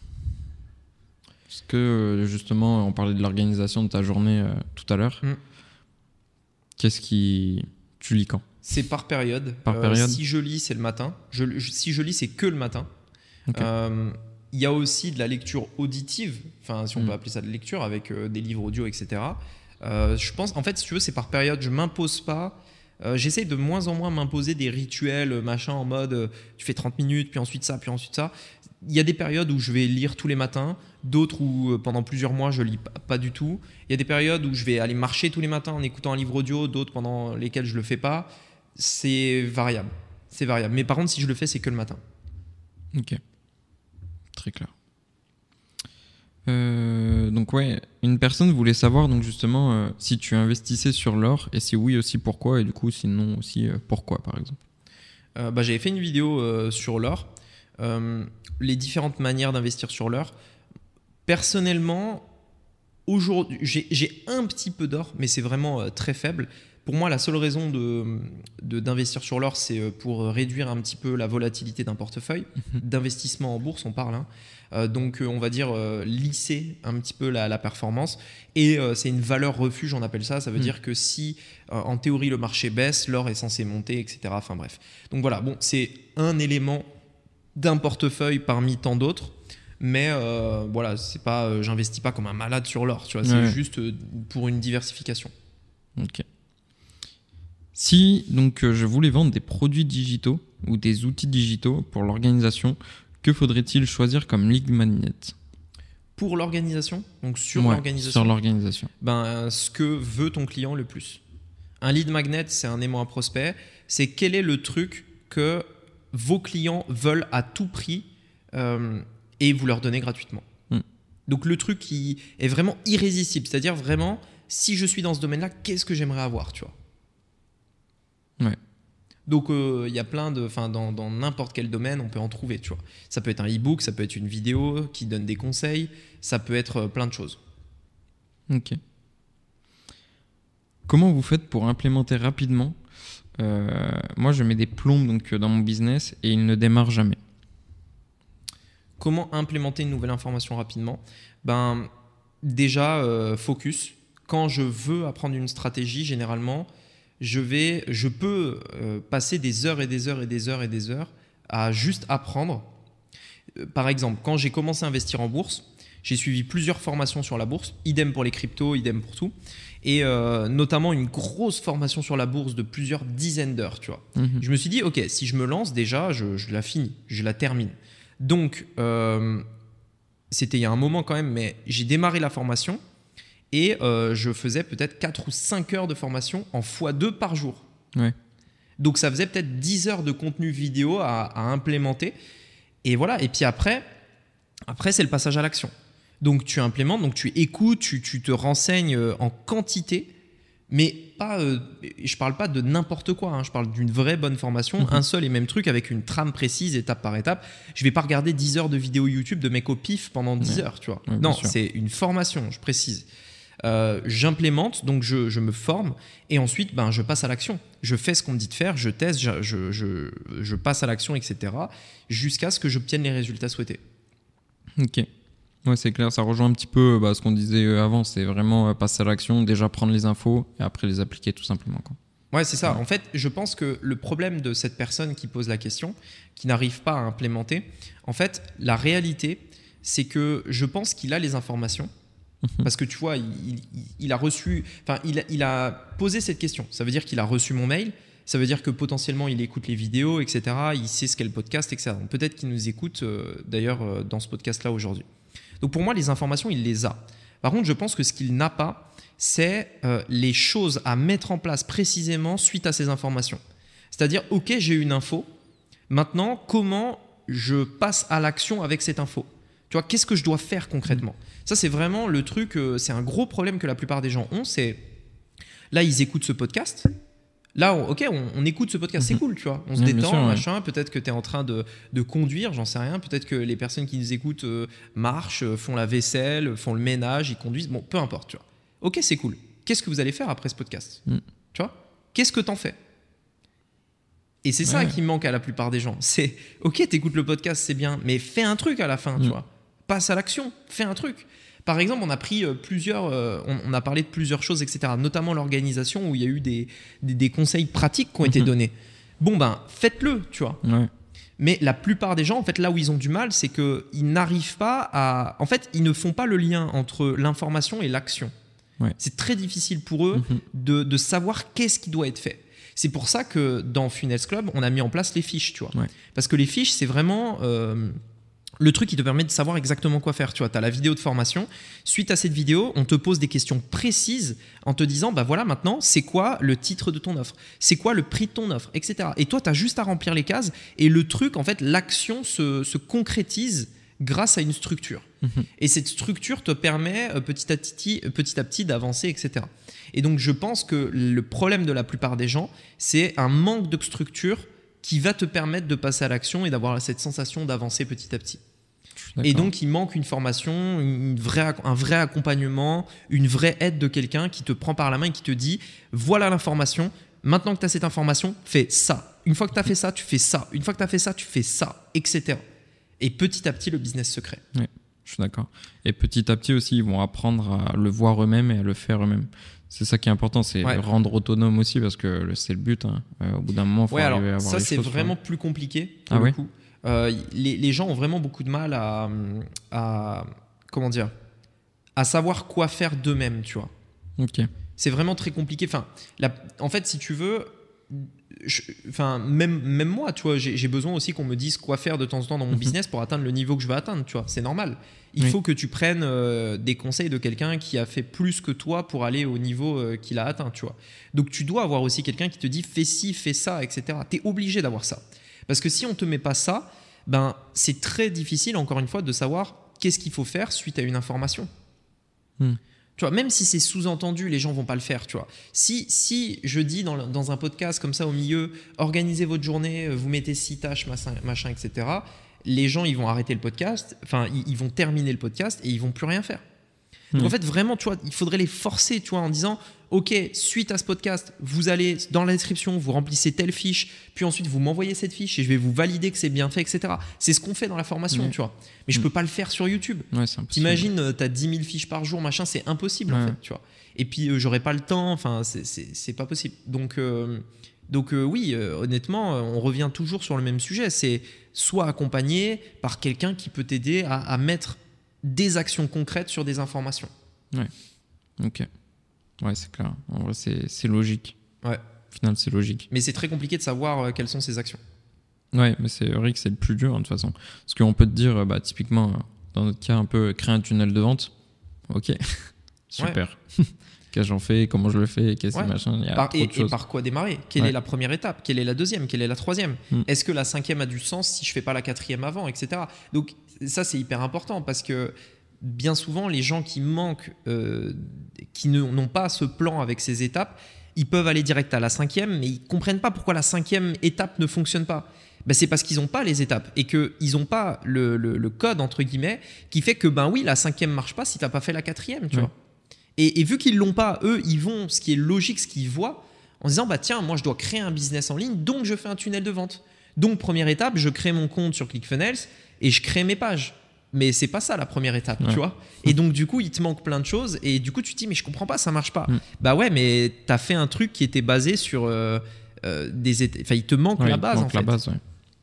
Parce que euh, justement, on parlait de l'organisation de ta journée tout à l'heure. Hmm. Qu'est-ce qui. Tu lis quand? C'est par période. Par euh, période. si je lis, c'est le matin. si je lis, c'est que le matin. Euh, il y a aussi de la lecture auditive, enfin si on peut hmm. appeler ça de lecture, avec euh, des livres audio, etc. je pense, en fait, si tu veux, c'est par période. Je m'impose pas. J'essaye de moins en moins m'imposer des rituels, machin, en mode tu fais 30 minutes, puis ensuite ça, puis ensuite ça. Il y a des périodes où je vais lire tous les matins, d'autres où pendant plusieurs mois je lis pas, du tout. Il y a des périodes où je vais aller marcher tous les matins en écoutant un livre audio, d'autres pendant lesquelles je le fais pas c'est variable. C'est variable. Mais par contre, si je le fais, c'est que le matin. Ok. Très clair. Euh, donc ouais, une personne voulait savoir donc justement euh, si tu investissais sur l'or et si oui aussi pourquoi et du coup sinon aussi euh, pourquoi par exemple? bah, J'avais fait une vidéo sur l'or, les différentes manières d'investir sur l'or. Personnellement, aujourd'hui j'ai un petit peu d'or mais c'est vraiment très faible pour moi, la seule raison d'investir de, sur l'or, c'est euh, pour réduire un petit peu la volatilité d'un portefeuille. Mhm. D'investissement en bourse, on parle. Hein. Euh, donc, euh, on va dire lisser un petit peu la, performance. Et c'est une valeur refuge, on appelle ça. Ça veut mhm. dire que si, en théorie, le marché baisse, l'or est censé monter, etc. Enfin bref. Donc voilà, bon, c'est un élément d'un portefeuille parmi tant d'autres. Mais voilà, c'est pas, j'investis pas comme un malade sur l'or. Tu vois, c'est juste pour une diversification. Ok. Si donc euh, je voulais vendre des produits digitaux ou des outils digitaux pour l'organisation, que faudrait-il choisir comme lead magnet Pour l'organisation, donc sur l'organisation. Sur l'organisation. Ben, ce que veut ton client le plus. Un lead magnet, c'est un aimant à prospect. C'est quel est le truc que vos clients veulent à tout prix euh, et vous leur donnez gratuitement. Hmm. Donc le truc qui est vraiment irrésistible, c'est-à-dire vraiment, si je suis dans ce domaine-là, qu'est-ce que j'aimerais avoir, tu vois? Donc euh, il y a plein de, enfin dans n'importe quel domaine, on peut en trouver, tu vois. Ça peut être un e-book, ça peut être une vidéo qui donne des conseils, ça peut être euh, plein de choses. Ok. Comment vous faites pour implémenter rapidement euh, Moi, je mets des plombes donc dans mon business et il ne démarre jamais. Comment implémenter une nouvelle information rapidement? Ben déjà focus. Quand je veux apprendre une stratégie, généralement, je, vais, je peux euh, passer des heures et des heures et des heures et des heures à juste apprendre. Euh, par exemple, quand j'ai commencé à investir en bourse, J'ai suivi plusieurs formations sur la bourse, idem pour les cryptos, idem pour tout. Et euh, notamment une grosse formation sur la bourse de plusieurs dizaines d'heures, tu vois. Mhm. Je me suis dit, ok, si je me lance déjà, je, je la finis, je la termine. Donc, euh, c'était il y a un moment quand même, mais j'ai démarré la formation et euh, je faisais peut-être 4 ou 5 heures de formation en x2 par jour. Ouais. Donc ça faisait peut-être 10 heures de contenu vidéo à, à implémenter. Et voilà, et puis après, après c'est le passage à l'action. Donc tu implémentes, donc tu écoutes, tu, tu te renseignes euh, en quantité, mais pas, euh, je parle pas de n'importe quoi, hein, je parle d'une vraie bonne formation, Mhm. un seul et même truc avec une trame précise, étape par étape. Je vais pas regarder 10 heures de vidéos YouTube de mecs au pif pendant 10 Ouais. heures, tu vois. Ouais, non, c'est une formation, je précise. Euh, J'implémente, donc je, je me forme, et ensuite ben, je passe à l'action. Je fais ce qu'on me dit de faire, je teste, je- je passe à l'action, etc. jusqu'à ce que j'obtienne les résultats souhaités. Ok. Ouais, c'est clair, ça rejoint un petit peu bah, ce qu'on disait euh, avant, c'est vraiment euh, passer à l'action, déjà prendre les infos et après les appliquer tout simplement. Quoi. Ouais, c'est ça. Ouais. En fait, je pense que le problème de cette personne qui pose la question, qui n'arrive pas à implémenter, en fait, la réalité, c'est que je pense qu'il a les informations. Mhm. Parce que tu vois, il, il- il a reçu, enfin, il, a- il a posé cette question. Ça veut dire qu'il a reçu mon mail. Ça veut dire que potentiellement il écoute les vidéos, etc. Il sait ce qu'est le podcast, etc. Peut-être qu'il nous écoute euh, d'ailleurs euh, dans ce podcast-là aujourd'hui. Donc pour moi, les informations, il les a. Par contre, je pense que ce qu'il n'a pas, c'est euh, les choses à mettre en place précisément suite à ces informations. C'est-à-dire, ok, j'ai une info. Maintenant, comment je passe à l'action avec cette info? Tu vois, qu'est-ce que je dois faire concrètement? Ça, c'est vraiment le truc. euh, c'est un gros problème que la plupart des gens ont. C'est là, ils écoutent ce podcast. Là, on- ok, on, on écoute ce podcast, c'est Mhm. cool, tu vois. On se détend, sûr, ouais. machin. Peut-être que tu es en train de, de conduire, j'en sais rien. Peut-être que les personnes qui nous écoutent euh, marchent, euh, font la vaisselle, font le ménage, ils conduisent. Bon, peu importe, tu vois. Ok, c'est cool. Qu'est-ce que vous allez faire après ce podcast Mm. Tu vois? Qu'est-ce que t'en fais? Et c'est ça qui manque à la plupart des gens. C'est ok, t'écoutes le podcast, c'est bien, mais fais un truc à la fin, tu Mm. vois. Passe à l'action, fais un truc. Par exemple, on a pris euh, plusieurs, euh, on, on a parlé de plusieurs choses, etc. Notamment l'organisation où il y a eu des, des, des conseils pratiques qui ont été Mhm. donnés. Bon ben, faites-le, tu vois. Ouais. Mais la plupart des gens, en fait, là où ils ont du mal, c'est qu'ils n'arrivent pas à. En fait, ils ne font pas le lien entre l'information et l'action. Ouais. C'est très difficile pour eux Mhm. de, de savoir qu'est-ce qui doit être fait. C'est pour ça que dans Funnels Club, on a mis en place les fiches, tu vois. Ouais. Parce que les fiches, c'est vraiment euh, le truc qui te permet de savoir exactement quoi faire. Tu vois, tu as la vidéo de formation. Suite à cette vidéo, on te pose des questions précises en te disant, bah voilà, maintenant, c'est quoi le titre de ton offre? C'est quoi le prix de ton offre? Etc. Et toi, tu as juste à remplir les cases et le truc, en fait, l'action se, se concrétise grâce à une structure. Mhm. Et cette structure te permet euh, petit à petit, euh, petit, à petit d'avancer, etc. Et donc, je pense que le problème de la plupart des gens, c'est un manque de structure qui va te permettre de passer à l'action et d'avoir cette sensation d'avancer petit à petit. Et donc, il manque une formation, une vraie, un vrai accompagnement, une vraie aide de quelqu'un qui te prend par la main et qui te dit voilà l'information, maintenant que tu as cette information, fais ça. Une fois que tu as fait ça, tu fais ça. Une fois que tu as fait ça, tu fais ça, etc. Et petit à petit, le business se crée. Je suis d'accord. Et petit à petit aussi, ils vont apprendre à le voir eux-mêmes et à le faire eux-mêmes. C'est ça qui est important, c'est Ouais. rendre autonome aussi parce que c'est le but. hein. Euh, au bout d'un moment, il faut Ouais, arriver à alors avoir ça, c'est vraiment plus compliqué pour Ah le coup. Euh, les, les gens ont vraiment beaucoup de mal à, à comment dire, à savoir quoi faire d'eux-mêmes, tu vois. Ok. C'est vraiment très compliqué. Enfin, la- en fait, si tu veux, je- enfin, même, même moi, tu vois, j'ai besoin aussi qu'on me dise quoi faire de temps en temps dans mon Mhm. business pour atteindre le niveau que je veux atteindre, tu vois. C'est normal. Il Oui. faut que tu prennes euh, des conseils de quelqu'un qui a fait plus que toi pour aller au niveau euh, qu'il a atteint, tu vois. Donc, tu dois avoir aussi quelqu'un qui te dit fais ci, fais ça, etc. Tu es obligé d'avoir ça. Parce que si on te met pas ça, ben, c'est très difficile, encore une fois, de savoir qu'est-ce qu'il faut faire suite à une information. Hmm. Tu vois, même si c'est sous-entendu, les gens vont pas le faire, tu vois. Si, si je dis dans, dans un podcast comme ça au milieu, organisez votre journée, euh, vous mettez six tâches, machin, machin, etc., les gens, ils vont arrêter le podcast, enfin, ils, ils vont terminer le podcast et ils vont plus rien faire. Donc Hmm. en fait, vraiment, tu vois, il faudrait les forcer, tu vois, en disant, OK, suite à ce podcast, vous allez dans la description, vous remplissez telle fiche, puis ensuite vous m'envoyez cette fiche et je vais vous valider que c'est bien fait, etc. C'est ce qu'on fait dans la formation, Ouais. tu vois. Mais je Mm. peux pas le faire sur YouTube. Ouais. T'imagines, euh, t'as 10 000 fiches par jour, machin, c'est impossible en fait, tu vois. Et puis euh, j'aurais pas le temps, enfin, c'est- pas possible. Donc, euh, donc euh, oui, euh, honnêtement, on revient toujours sur le même sujet. C'est soit accompagné par quelqu'un qui peut t'aider à, à mettre des actions concrètes sur des informations. Ouais. Ok. Ouais, c'est clair. En vrai, c'est logique. Ouais. Au final, c'est logique. Mais c'est très compliqué de savoir euh, quelles sont ces actions. Ouais, mais c'est vrai que c'est le plus dur, de toute façon. Parce qu'on peut te dire, bah, typiquement, dans notre cas, un peu créer un tunnel de vente. Ok. Super. Qu'est-ce que j'en fais? Comment je le fais? Qu'est-ce que machin? Il y a par, trop et, de choses. et par quoi démarrer? Quelle est la première étape? Quelle est la deuxième? Quelle est la troisième? Mm. Est-ce que la cinquième a du sens si je fais pas la quatrième avant, etc. Donc ça c'est hyper important parce que bien souvent les gens qui manquent, euh, qui n'ont pas ce plan avec ces étapes, ils peuvent aller direct à la cinquième, mais ils comprennent pas pourquoi la cinquième étape ne fonctionne pas. Ben, c'est parce qu'ils n'ont pas les étapes et qu'ils n'ont pas le, le- le code entre guillemets qui fait que ben oui la cinquième marche pas si t'as pas fait la quatrième, tu Ouais. vois. Et, et vu qu'ils l'ont pas, eux, ils vont, ce qui est logique, ce qu'ils voient, en disant bah tiens, moi je dois créer un business en ligne, donc je fais un tunnel de vente. Donc première étape, je crée mon compte sur ClickFunnels et je crée mes pages. Mais c'est pas ça la première étape, Ouais. tu vois. Et donc du coup, il te manque plein de choses et du coup tu te dis mais je comprends pas, ça marche pas. Mm. Bah ouais, mais t'as fait un truc qui était basé sur euh, euh, des, enfin il te manque Ouais, la base manque en fait. la base, ouais.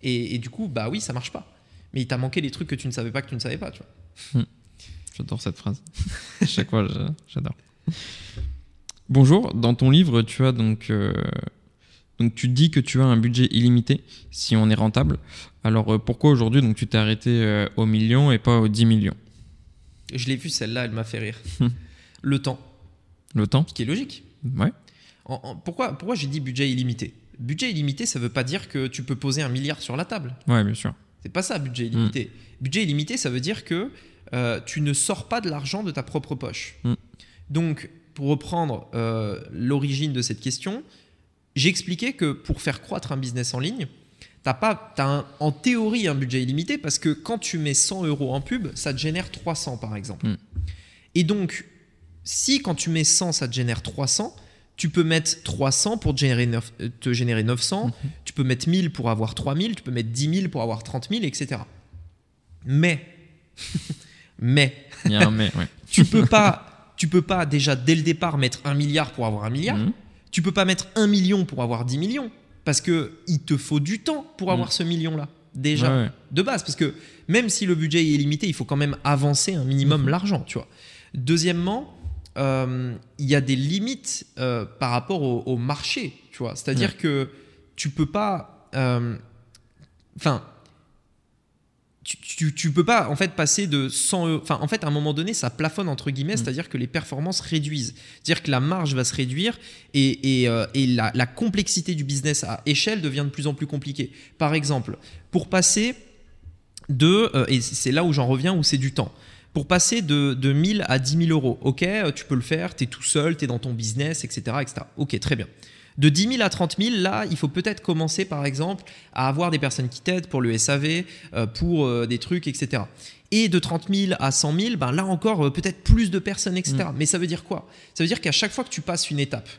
Et, et du coup bah oui, ça marche pas. Mais il t'a manqué les trucs que tu ne savais pas que tu ne savais pas, tu vois. J'adore cette phrase. Chaque fois, j'adore. Bonjour, dans ton livre, tu as donc, euh, donc tu dis que tu as un budget illimité si on est rentable. Alors euh, pourquoi aujourd'hui donc tu t'es arrêté euh, au million et pas aux 10 millions? Je l'ai vue celle-là, elle m'a fait rire. Le temps, Le temps? Ce qui est logique. Ouais. En- en- pourquoi pourquoi j'ai dit budget illimité? Budget illimité, ça veut pas dire que tu peux poser un milliard sur la table. Ouais, bien sûr. C'est pas ça, budget illimité. Hmm. Budget illimité, ça veut dire que euh, tu ne sors pas de l'argent de ta propre poche. Mm. Donc, pour reprendre euh, l'origine de cette question, j'ai expliqué que pour faire croître un business en ligne, t'as pas, un- en théorie un budget illimité parce que quand tu mets 100 euros en pub, ça te génère 300 par exemple. Mm. Et donc, si quand tu mets 100, ça te génère 300, tu peux mettre 300 pour te générer, neuf- euh, te générer 900, tu peux mettre 1000 pour avoir 3000, tu peux mettre 10 000 pour avoir 30 000, etc. Mais, mais, Il y a un mais, ouais. tu peux pas, tu peux pas déjà dès le départ mettre un milliard pour avoir un milliard. Mhm. Tu peux pas mettre un million pour avoir 10 millions parce que il te faut du temps pour avoir ce million là déjà Mm. Ouais, ouais. de base parce que même si le budget est limité, il faut quand même avancer un minimum Mhm. l'argent, tu vois. Deuxièmement, euh, il y a des limites euh, par rapport au, au marché, tu vois. C'est-à-dire Ouais. que tu peux pas, euh, enfin. Tu, tu, tu peux pas en fait passer de 100 euros. Enfin, en fait, à un moment donné, ça plafonne entre guillemets, c'est-à-dire que les performances réduisent. C'est-à-dire que la marge va se réduire et, et, euh, et la, la complexité du business à échelle devient de plus en plus compliquée. Par exemple, pour passer de, euh, et c'est là où j'en reviens, où c'est du temps. Pour passer de, de 1000 à 10 000 euros, ok, euh, tu peux le faire, tu es tout seul, tu es dans ton business, etc., etc. Ok, très bien. De 10 000 à 30 000, là, il faut peut-être commencer, par exemple, à avoir des personnes qui t'aident pour le SAV, euh, pour euh, des trucs, etc. Et de 30 000 à 100 000, ben là encore, euh, peut-être plus de personnes, etc. Mais ça veut dire quoi? Ça veut dire qu'à chaque fois que tu passes une étape,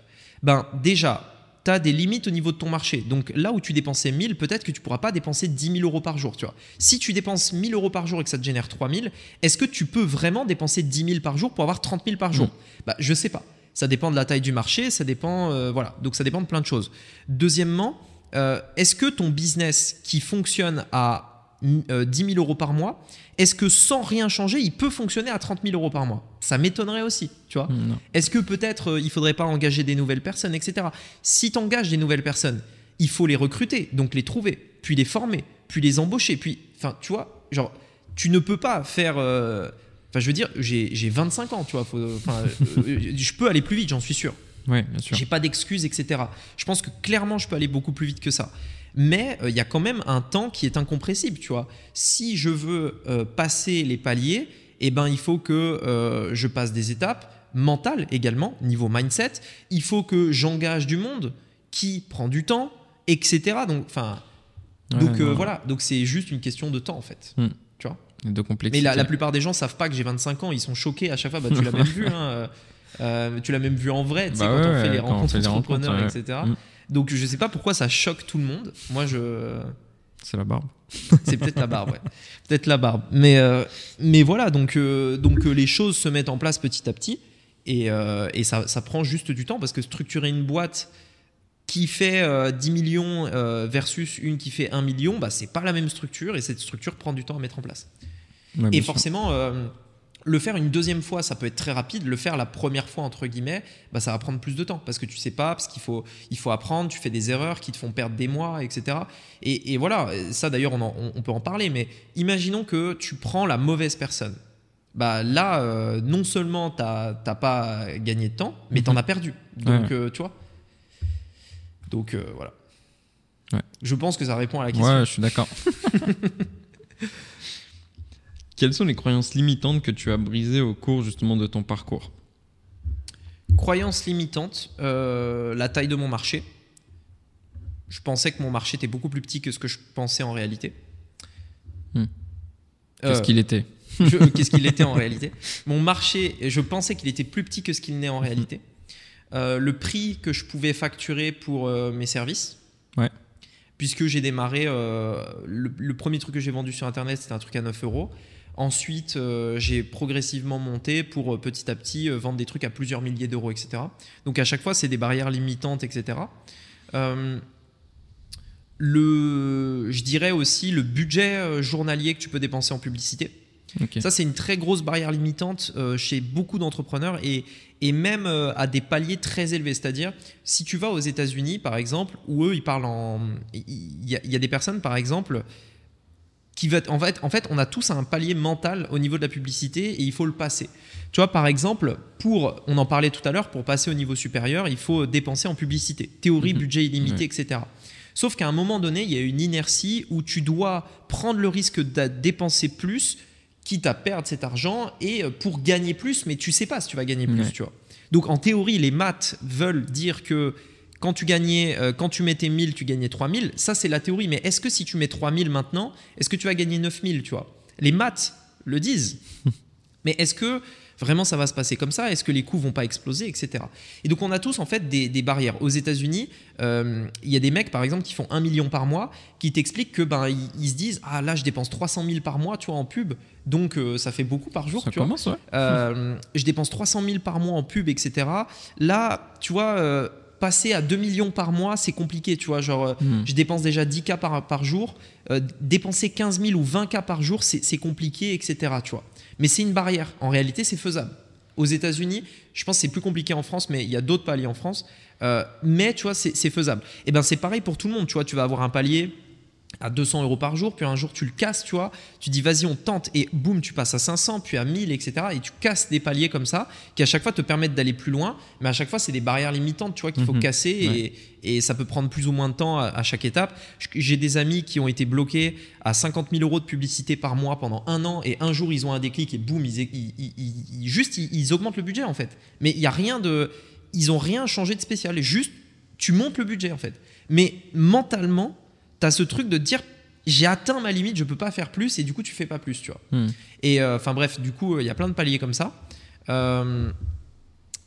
ben déjà, tu as des limites au niveau de ton marché. Donc là où tu dépensais 1000, peut-être que tu pourras pas dépenser 10 000 euros par jour. Tu vois. Si tu dépenses 1000 euros par jour et que ça te génère 3000, est-ce que tu peux vraiment dépenser 10 000 par jour pour avoir 30 000 par jour? Bah, Je sais pas. Ça dépend de la taille du marché, ça dépend, euh, voilà. Donc ça dépend de plein de choses. Deuxièmement, euh, est-ce que ton business qui fonctionne à euh, 10 000 euros par mois, est-ce que sans rien changer, il peut fonctionner à 30 000 euros par mois? Ça m'étonnerait aussi, tu vois. Est-ce que peut-être euh, il faudrait pas engager des nouvelles personnes, etc. Si tu engages des nouvelles personnes, il faut les recruter, donc les trouver, puis les former, puis les embaucher, puis, enfin, tu vois, genre, tu ne peux pas faire. euh, Enfin, je veux dire, j'ai j'ai 25 ans, tu vois. faut- euh, je peux aller plus vite, j'en suis sûr. Ouais, bien sûr. J'ai pas d'excuses, etc. Je pense que clairement, je peux aller beaucoup plus vite que ça. Mais euh, il y a quand même un temps qui est incompressible, tu vois. Si je veux euh, passer les paliers, eh ben, il faut que euh, je passe des étapes mentales également, niveau mindset. Il faut que j'engage du monde qui prend du temps, etc. Donc, enfin, Ouais, donc voilà. Donc c'est juste une question de temps en fait. Hmm. Tu vois? De Mais complexité. la, la plupart des gens savent pas que j'ai 25 ans, ils sont choqués à chaque fois. Bah, tu l'as même vu, hein, euh, tu l'as même vu en vrai, tu sais, Bah quand ouais, on fait les quand on rencontres fait les entrepreneurs, etc. Mm. Donc je sais pas pourquoi ça choque tout le monde. Moi, je, C'est la barbe. c'est peut-être la barbe, ouais. peut-être la barbe. Mais euh, mais voilà, donc euh, donc les choses se mettent en place petit à petit et, et ça, ça prend juste du temps parce que structurer une boîte qui fait euh, 10 millions euh, versus une qui fait 1 million, bah c'est pas la même structure et cette structure prend du temps à mettre en place. Ouais, Et forcément, euh, Le faire une deuxième fois, ça peut être très rapide. Le faire la première fois, entre guillemets, bah, ça va prendre plus de temps parce que tu sais pas, parce qu'il faut, il faut apprendre, tu fais des erreurs qui te font perdre des mois, etc. Et, voilà, ça d'ailleurs, on, on, peut en parler, mais imaginons que tu prends la mauvaise personne. Bah là, euh, non seulement tu n'as pas gagné de temps, mais tu en mhm. as perdu. Donc, euh, tu vois. Donc, euh, voilà. Je pense que ça répond à la question. Ouais, je suis d'accord. Quelles sont les croyances limitantes que tu as brisées au cours justement de ton parcours? Croyances limitantes, euh, la taille de mon marché. Je pensais que mon marché était beaucoup plus petit que ce que je pensais en réalité. Hmm. Qu'est-ce qu'il était? Qu'est-ce qu'il était en réalité? Mon marché, je pensais qu'il était plus petit que ce qu'il n'est en réalité. Euh, le prix que je pouvais facturer pour euh, mes services. Ouais puisque j'ai démarré, le, le, premier truc que j'ai vendu sur Internet, c'était un truc à 9 euros. Ensuite, euh, j'ai progressivement monté pour euh, petit à petit euh, vendre des trucs à plusieurs milliers d'euros, etc. Donc à chaque fois, c'est des barrières limitantes, etc. le, je dirais aussi le budget journalier que tu peux dépenser en publicité. Ça, c'est une très grosse barrière limitante chez beaucoup d'entrepreneurs et, et, même à des paliers très élevés. C'est-à-dire, si tu vas aux États-Unis, par exemple, où eux, ils parlent en. Il y, y, a des personnes, par exemple, qui va en fait en fait on a tous un palier mental au niveau de la publicité et il faut le passer. Tu vois par exemple pour on en parlait tout à l'heure pour passer au niveau supérieur il faut dépenser en publicité théorie mhm. budget illimité etc. Sauf qu'à un moment donné il y a une inertie où tu dois prendre le risque de dépenser plus quitte à perdre cet argent et euh, pour gagner plus mais tu sais pas si tu vas gagner plus tu vois. Donc en théorie les maths veulent dire que quand tu gagnais, euh, quand tu mettais 1000, tu gagnais 3000. Ça, c'est la théorie. Mais est-ce que si tu mets 3000 maintenant, est-ce que tu vas gagner 9000, tu vois? Les maths le disent. mais est-ce que vraiment ça va se passer comme ça? Est-ce que les coûts vont pas exploser, etc. Et donc on a tous en fait des, barrières. Aux États-Unis, euh, il y a des mecs par exemple qui font 1 million par mois, qui t'expliquent que ben ils, se disent ah là je dépense 300 000 par mois, tu vois en pub, donc euh, ça fait beaucoup par jour. Ça tu commence, vois. je dépense 300 000 par mois en pub, etc. Là, tu vois passer à 2 millions par mois, c'est compliqué, tu vois. Genre, euh, hmm. je dépense déjà 10 cas par, par jour. Euh, dépenser 15 000 ou 20 cas par jour, c'est compliqué, etc. Tu vois. Mais c'est une barrière. En réalité, c'est faisable. Aux États-Unis, je pense que c'est plus compliqué en France, mais il y a d'autres paliers en France. Euh, mais tu vois, c'est faisable. Et eh ben c'est pareil pour tout le monde. Tu vois, tu vas avoir un palier à 200 euros par jour, puis un jour tu le casses, tu vois, tu dis vas-y on tente et boum tu passes à 500, puis à 1000, etc. Et tu casses des paliers comme ça qui à chaque fois te permettent d'aller plus loin, mais à chaque fois c'est des barrières limitantes, tu vois, qu'il faut mhm. casser et, ça peut prendre plus ou moins de temps à, chaque étape. J'ai des amis qui ont été bloqués à 50 000 euros de publicité par mois pendant un an et un jour ils ont un déclic et boum, ils, ils, juste ils, augmentent le budget en fait. Mais il y a rien de, ils ont rien changé de spécial, juste tu montes le budget en fait. Mais mentalement tu as ce truc de dire j'ai atteint ma limite, je peux pas faire plus, et du coup, tu fais pas plus, tu vois. Hmm. Et euh, enfin, bref, du coup, il y a plein de paliers comme ça. Euh,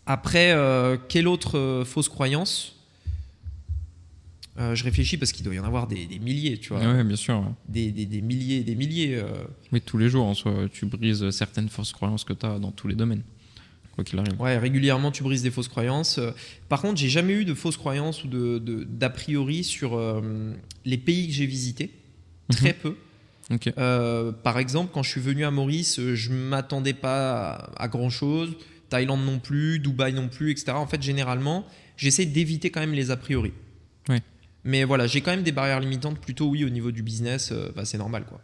après, euh, quelle autre fausse croyance? Je réfléchis parce qu'il doit y en avoir des, milliers, tu vois. Oui, bien sûr. Des, des, des, milliers des milliers. Oui, tous les jours, en soi, tu brises certaines fausses croyances que tu as dans tous les domaines. Ouais, régulièrement, tu brises des fausses croyances. Euh, par contre, j'ai jamais eu de fausses croyances ou de, d'a priori sur euh, les pays que j'ai visités. Très mhm. peu. Euh, par exemple, quand je suis venu à Maurice, je m'attendais pas à, grand chose. Thaïlande non plus, Dubaï non plus, etc. En fait, généralement, j'essaie d'éviter quand même les a priori. Mais voilà, j'ai quand même des barrières limitantes plutôt, oui, au niveau du business, bah, c'est normal. quoi.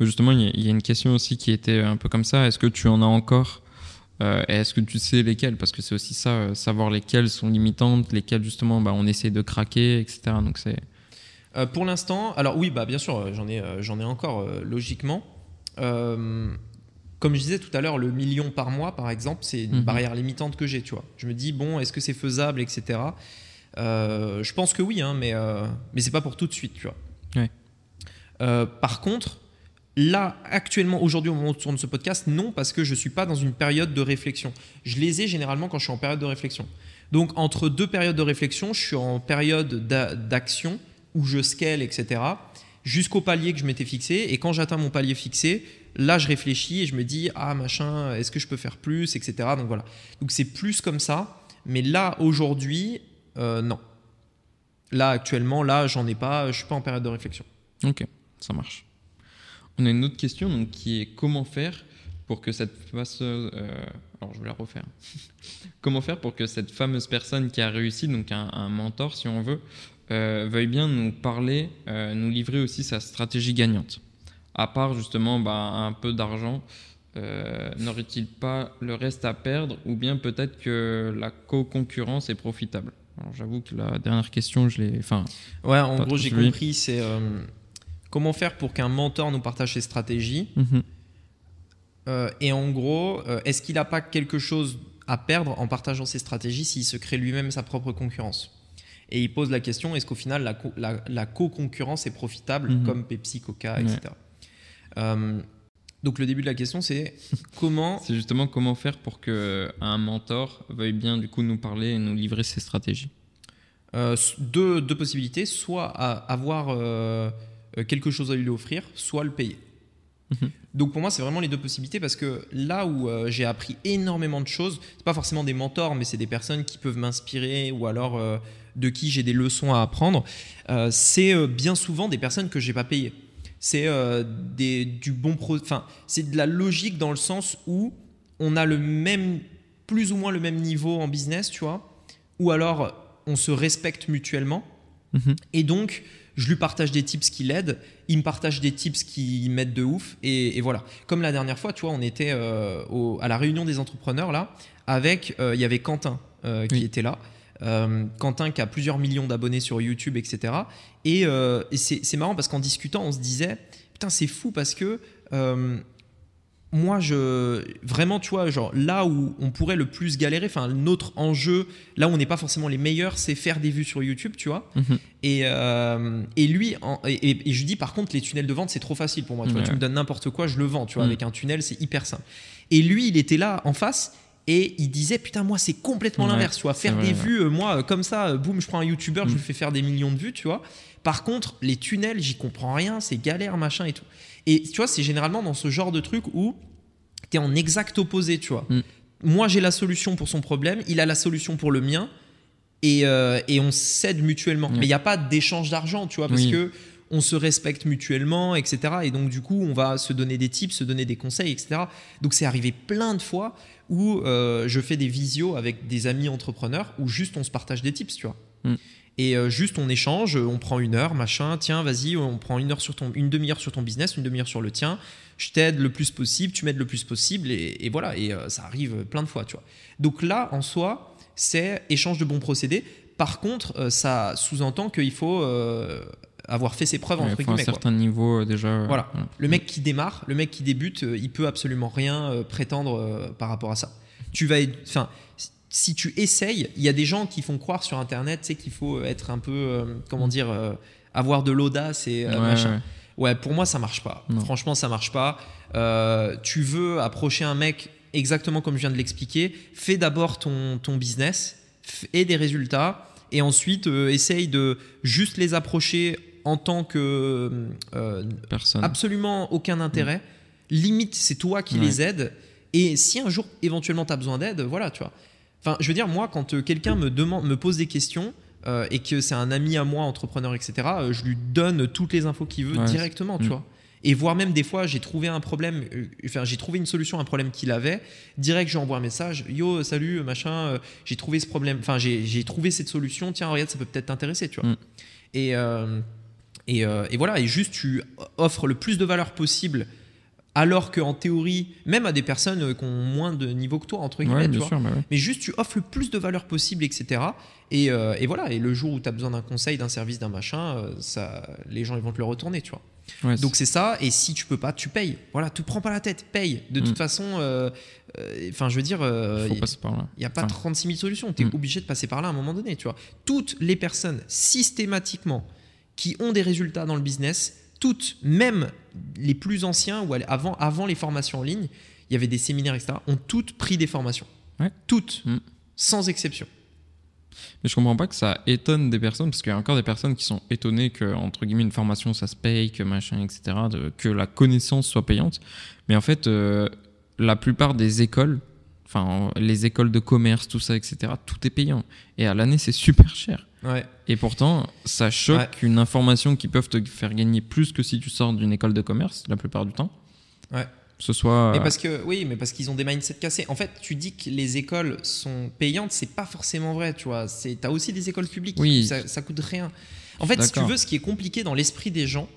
Justement, il y, a une question aussi qui était un peu comme ça. Est-ce que tu en as encore euh, est-ce que tu sais lesquelles Parce que c'est aussi ça, euh, savoir lesquelles sont limitantes, lesquelles justement bah, on essaie de craquer, etc. Donc c'est. Euh, pour l'instant, alors oui, bah bien sûr, j'en ai, j'en ai encore logiquement. comme je disais tout à l'heure, le million par mois, par exemple, c'est une mhm. barrière limitante que j'ai. Tu vois, je me dis bon, est-ce que c'est faisable, etc. je pense que oui, hein, mais mais c'est pas pour tout de suite, tu vois. par contre, Là, actuellement, aujourd'hui, au moment où on tourne ce podcast, non, parce que je ne suis pas dans une période de réflexion. Je les ai généralement quand je suis en période de réflexion. Donc, entre deux périodes de réflexion, je suis en période d'action où je scale, etc., jusqu'au palier que je m'étais fixé. Et quand j'atteins mon palier fixé, là, je réfléchis et je me dis, ah, machin, est-ce que je peux faire plus, etc. Donc, voilà. Donc, c'est plus comme ça. Mais là, aujourd'hui, euh, non. Là, actuellement, là, j'en ai pas, je suis pas en période de réflexion. Ok, ça marche. On a une autre question donc, qui est comment faire pour que cette fameuse, euh, alors je vais la refaire. Comment faire pour que cette fameuse personne qui a réussi, donc un, mentor si on veut, euh, veuille bien nous parler, euh, nous livrer aussi sa stratégie gagnante? À part justement bah, un peu d'argent, n'aurait-il pas le reste à perdre ou bien peut-être que la co-concurrence est profitable? J'avoue que la dernière question, je l'ai. Enfin, ouais, en gros, j'ai compris. C'est comment faire pour qu'un mentor nous partage ses stratégies. Mhm. Euh, et en gros, euh, est-ce qu'il n'a pas quelque chose à perdre en partageant ses stratégies s'il se crée lui-même sa propre concurrence? Et il pose la question est-ce qu'au final, la, co-concurrence est profitable, mhm. comme Pepsi, Coca, etc. Euh, donc le début de la question, c'est comment C'est justement comment faire pour que un mentor veuille bien du coup nous parler et nous livrer ses stratégies? deux, deux, possibilités soit avoir quelque chose à lui offrir, soit le payer. Mhm. Donc pour moi, c'est vraiment les deux possibilités parce que là où euh, j'ai appris énormément de choses, c'est pas forcément des mentors, mais c'est des personnes qui peuvent m'inspirer ou alors euh, de qui j'ai des leçons à apprendre. Euh, c'est bien souvent des personnes que j'ai pas payées. C'est du bon enfin c'est de la logique dans le sens où on a le même, plus ou moins le même niveau en business, tu vois, ou alors on se respecte mutuellement. Mhm. Et donc je lui partage des tips qui l'aident, il me partage des tips qui m'aident de ouf, et, voilà. Comme la dernière fois, tu vois, on était euh, à la réunion des entrepreneurs là, avec, euh, il y avait Quentin euh, qui était là. Quentin qui a plusieurs millions d'abonnés sur YouTube, etc. Et, et c'est marrant parce qu'en discutant, on se disait, putain, c'est fou parce que moi, je vraiment, tu vois, genre là où on pourrait le plus galérer, enfin notre enjeu, là où on n'est pas forcément les meilleurs, c'est faire des vues sur YouTube, tu vois. Mhm. et, euh, et, lui, et, je dis par contre, les tunnels de vente, c'est trop facile pour moi. Tu, vois, tu me donnes n'importe quoi, je le vends, tu vois. Mhm. Avec un tunnel, c'est hyper simple. Et lui, il était là en face. Et il disait putain moi c'est complètement l'inverse tu vois. faire des vues euh, moi comme ça euh, boum je prends un youtubeur je lui fais faire des millions de vues tu vois. Par contre les tunnels j'y comprends rien c'est galère machin et tout. Et tu vois, c'est généralement dans ce genre de truc où tu es en exact opposé, tu vois. Mm. Moi, j'ai la solution pour son problème, il a la solution pour le mien, et, euh, et on s'aide mutuellement. Mais il n'y a pas d'échange d'argent, tu vois, parce que on se respecte mutuellement, etc. Et donc, du coup, on va se donner des tips, se donner des conseils, etc. Donc, c'est arrivé plein de fois où euh, je fais des visios avec des amis entrepreneurs où juste on se partage des tips, tu vois. Mm et euh, juste on échange, on prend une heure, machin, tiens, vas-y, on prend une heure sur ton, une demi-heure sur ton business, une demi-heure sur le tien, je t'aide le plus possible, tu m'aides le plus possible, et, voilà, et euh, ça arrive plein de fois, tu vois. Donc là, en soi, c'est échange de bons procédés. Par contre, ça sous-entend qu'il faut avoir fait ses preuves entre guillemets. un certain niveau déjà. Voilà. Le mec qui démarre, le mec qui débute, il peut absolument rien prétendre par rapport à ça. Tu vas, enfin, si tu essayes, il y a des gens qui font croire sur Internet, sais, qu'il faut être un peu, euh, comment dire, euh, avoir de l'audace et euh, machin. Ouais, pour moi, ça marche pas. Franchement, ça marche pas. tu veux approcher un mec exactement comme je viens de l'expliquer. Fais d'abord ton, ton business et des résultats. Et ensuite, essaye de juste les approcher en tant que Personne. absolument aucun intérêt. Limite, c'est toi qui les aides. Et si un jour, éventuellement, tu as besoin d'aide, voilà, tu vois. Enfin, je veux dire, moi, quand euh, quelqu'un me, demande, me pose des questions euh, et que c'est un ami à moi, entrepreneur, etc., euh, je lui donne toutes les infos qu'il veut directement, tu mm. vois. Et voire même des fois, j'ai trouvé un problème, enfin, j'ai trouvé une solution à un problème qu'il avait. Direct, je lui envoie un message Yo, salut, machin, j'ai trouvé ce problème, enfin, j'ai trouvé cette solution, tiens, regarde, ça peut peut-être t'intéresser, tu vois. Mm. Et, et, et, voilà, et juste, tu offres le plus de valeur possible alors qu'en théorie, même à des personnes euh, qui ont moins de niveau que toi, entre guillemets, tu vois, bah mais juste tu offres le plus de valeur possible, etc. Euh, et, voilà, et le jour où tu as besoin d'un conseil, d'un service, d'un machin, euh, ça, les gens ils vont te le retourner, tu vois. Donc c'est ça, et si tu peux pas, tu payes. Voilà, te prends pas la tête, paye. De toute mm. façon, enfin je veux dire, il n'y a pas 36 000 solutions, tu es mm. obligé de passer par là à un moment donné, tu vois. Toutes les personnes, systématiquement, qui ont des résultats dans le business, toutes, même les plus anciens, ou avant, avant les formations en ligne, il y avait des séminaires, etc., ont toutes pris des formations. Toutes, mm. sans exception. Mais je comprends pas que ça étonne des personnes, parce qu'il y a encore des personnes qui sont étonnées que, entre guillemets, une formation, ça se paye, que machin, etc., que la connaissance soit payante. Mais en fait, euh, la plupart des écoles, enfin, les écoles de commerce, tout ça, etc., tout est payant. Et à l'année, c'est super cher. Et pourtant, ça choque une information qui peuvent te faire gagner plus que si tu sors d'une école de commerce, la plupart du temps. Ouais. ce soit. Mais parce que, oui, mais parce qu'ils ont des mindsets cassés. En fait, tu dis que les écoles sont payantes, c'est pas forcément vrai, tu vois. Tu as aussi des écoles publiques, oui. ça, ça coûte rien. En fait, si tu veux, ce qui est compliqué dans l'esprit des gens,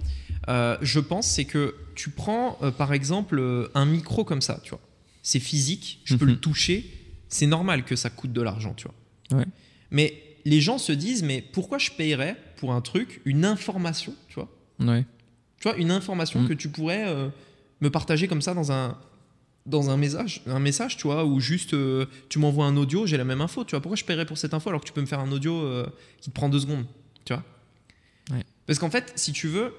euh, je pense, c'est que tu prends, euh, par exemple, euh, un micro comme ça, tu vois. C'est physique, je peux le mhm. toucher, c'est normal que ça coûte de l'argent, tu vois. Mais les gens se disent, mais pourquoi je payerais pour un truc, une information, tu vois? Ouais. Tu vois, une information mm. que tu pourrais me partager comme ça dans un, dans un message, un message, tu vois, ou juste tu m'envoies un audio, j'ai la même info, tu vois. Pourquoi je paierais pour cette info alors que tu peux me faire un audio qui te prend deux secondes, tu vois? Parce qu'en fait, si tu veux,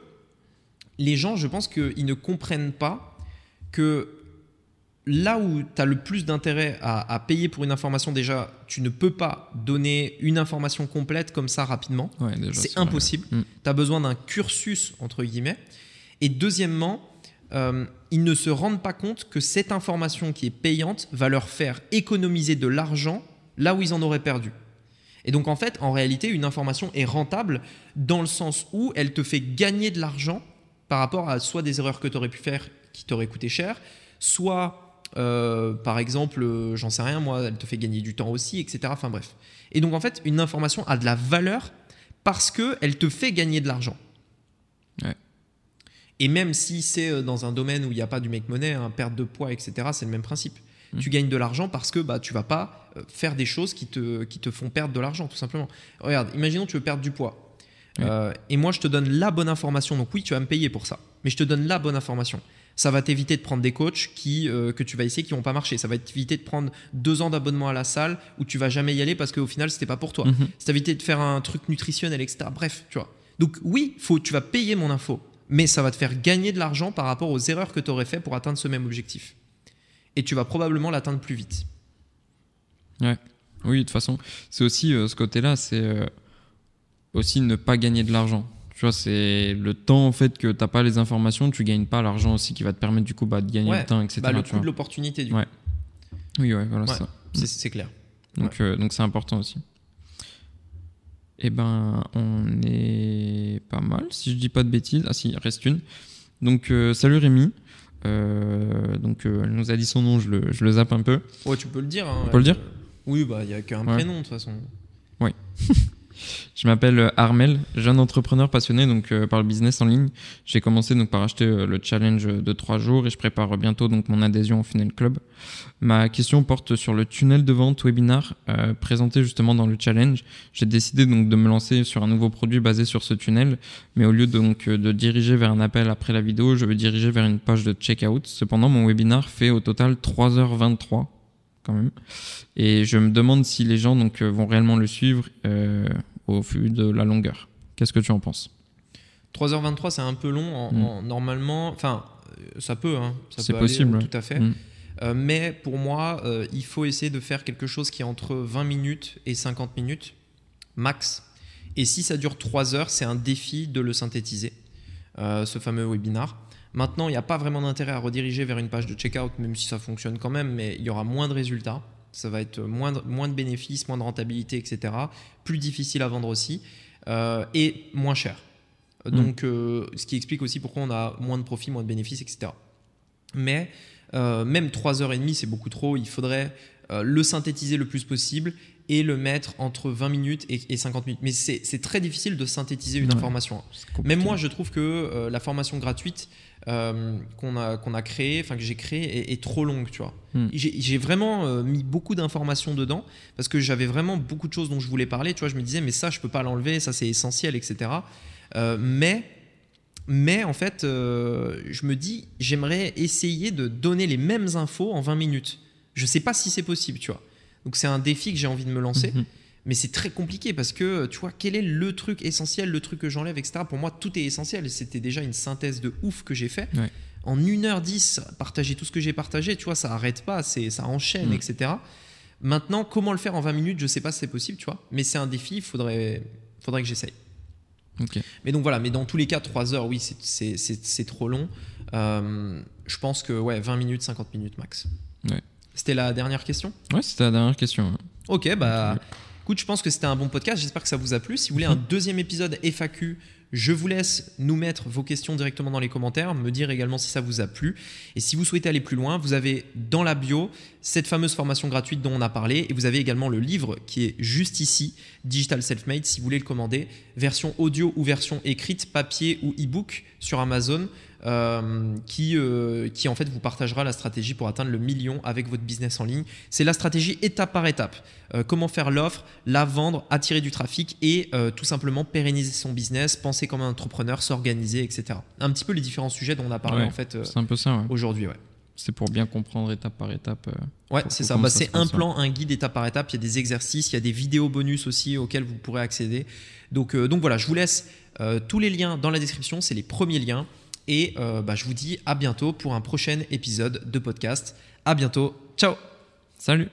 les gens, je pense qu'ils ne comprennent pas que là où tu as le plus d'intérêt à, payer pour une information, déjà, tu ne peux pas donner une information complète comme ça rapidement. c'est impossible. Mm. Tu as besoin d'un cursus, entre guillemets. Et deuxièmement, euh, ils ne se rendent pas compte que cette information qui est payante va leur faire économiser de l'argent là où ils en auraient perdu. Et donc en fait, en réalité, une information est rentable dans le sens où elle te fait gagner de l'argent par rapport à soit des erreurs que tu aurais pu faire qui t'auraient coûté cher, soit euh, par exemple, euh, j'en sais rien, moi, elle te fait gagner du temps aussi, etc. Enfin bref. Et donc en fait, une information a de la valeur parce qu'elle te fait gagner de l'argent. Et même si c'est euh, dans un domaine où il n'y a pas du make money, hein, perte de poids, etc., c'est le même principe. Mmh. Tu gagnes de l'argent parce que bah, tu vas pas faire des choses qui te, qui te font perdre de l'argent, tout simplement. Regarde, imaginons que tu veux perdre du poids. Euh, et moi, je te donne la bonne information. Donc oui, tu vas me payer pour ça. Mais je te donne la bonne information. Ça va t'éviter de prendre des coachs qui, euh, que tu vas essayer qui vont pas marcher. Ça va t'éviter de prendre deux ans d'abonnement à la salle où tu vas jamais y aller parce qu'au final, c'était pas pour toi. Mhm. Ça va t'éviter de faire un truc nutritionnel, etc. Bref, tu vois. Donc oui, faut, tu vas payer mon info. Mais ça va te faire gagner de l'argent par rapport aux erreurs que tu aurais fait pour atteindre ce même objectif. Et tu vas probablement l'atteindre plus vite. Ouais. Oui, de toute façon, c'est aussi euh, ce côté-là, c'est aussi ne pas gagner de l'argent. Tu vois, c'est le temps en fait que t'as pas les informations, tu gagnes pas l'argent aussi qui va te permettre du coup bah, de gagner le temps, etc. Bah, le coût de l'opportunité du ouais. Oui, ouais, voilà ça. C'est clair. Donc euh, donc c'est important aussi. Eh ben, on est pas mal, si je dis pas de bêtises. Ah si, il reste une. Donc, euh, salut Rémi. Euh, donc, elle nous a dit son nom, je le, je le zappe un peu. Ouais, tu peux le dire. Hein, on peut le dire Oui, bah, il n'y a qu'un prénom de toute façon. Oui. Je m'appelle euh, Armel, jeune entrepreneur passionné donc euh, par le business en ligne. J'ai commencé donc par acheter euh, le challenge de trois jours et je prépare bientôt donc mon adhésion au Funnel Club. Ma question porte sur le tunnel de vente webinar présenté justement dans le challenge. J'ai décidé donc de me lancer sur un nouveau produit basé sur ce tunnel, mais au lieu donc de diriger vers un appel après la vidéo, je veux diriger vers une page de checkout. Cependant, mon webinar fait au total 3h23 quand même. Et je me demande si les gens donc vont réellement le suivre au vu de la longueur. Qu'est-ce que tu en penses? 3h23, c'est un peu long. Mm. normalement, enfin, euh, ça peut. Hein, c'est possible. tout à fait. Mm. Euh, mais pour moi, euh, il faut essayer de faire quelque chose qui est entre 20 minutes et 50 minutes, max. Et si ça dure 3 heures, c'est un défi de le synthétiser, ce fameux webinar. Maintenant, il n'y a pas vraiment d'intérêt à rediriger vers une page de checkout, même si ça fonctionne quand même, mais il y aura moins de résultats ça va être moins de, moins de bénéfices, moins de rentabilité, etc. Plus difficile à vendre aussi euh, et moins cher. Mm. Donc, euh, ce qui explique aussi pourquoi on a moins de profits, moins de bénéfices, etc. Mais euh, même 3h30, c'est beaucoup trop. Il faudrait le synthétiser le plus possible et le mettre entre 20 minutes et, 50 minutes. Mais c'est très difficile de synthétiser une information. Même moi, je trouve que la formation gratuite, euh, qu'on a, qu'on a créé, enfin que j'ai créé, est, trop longue, tu vois. Hmm. J'ai vraiment euh, mis beaucoup d'informations dedans parce que j'avais vraiment beaucoup de choses dont je voulais parler, tu vois. Je me disais, mais ça, je peux pas l'enlever, ça c'est essentiel, etc. Euh, mais, mais en fait, je me dis, j'aimerais essayer de donner les mêmes infos en 20 minutes. Je sais pas si c'est possible, tu vois. Donc c'est un défi que j'ai envie de me lancer. Hmm. Mais c'est très compliqué parce que, tu vois, quel est le truc essentiel, le truc que j'enlève, etc. Pour moi, tout est essentiel. C'était déjà une synthèse de ouf que j'ai fait. En 1h10, partager tout ce que j'ai partagé, tu vois, ça arrête pas, ça enchaîne, mm. etc. Maintenant, comment le faire en 20 minutes, je sais pas si c'est possible, tu vois. Mais c'est un défi, il faudrait, faudrait que j'essaye. Mais donc voilà, mais dans tous les cas, 3 heures, oui, c'est trop long. Euh, je pense que ouais, 20 minutes, 50 minutes max. C'était la dernière question Ouais, c'était la dernière question. Ok, bah. Écoute, je pense que c'était un bon podcast. J'espère que ça vous a plu. Si vous voulez un deuxième épisode FAQ, Je vous laisse nous mettre vos questions directement dans les commentaires, me dire également si ça vous a plu. Et si vous souhaitez aller plus loin, vous avez dans la bio cette fameuse formation gratuite dont on a parlé et vous avez également le livre qui est juste ici, Digital Self-Made, si vous voulez le commander, version audio ou version écrite, papier ou e-book sur Amazon. Euh, qui, euh, qui en fait vous partagera la stratégie pour atteindre le million avec votre business en ligne. C'est la stratégie étape par étape. Euh, comment faire l'offre, la vendre, attirer du trafic et tout simplement pérenniser son business, penser comme un entrepreneur, s'organiser, etc. Un petit peu les différents sujets dont on a parlé en fait c'est un peu ça, aujourd'hui. Ouais. C'est pour bien comprendre étape par étape. ouais, c'est ça. Bah, c'est un plan, un guide étape par étape. Il y a des exercices, il y a des vidéos bonus aussi auxquels vous pourrez accéder. Donc, donc voilà, je vous laisse tous les liens dans la description. C'est les premiers liens. Et euh, bah, je vous dis à bientôt pour un prochain épisode de podcast. À bientôt. Ciao. Salut.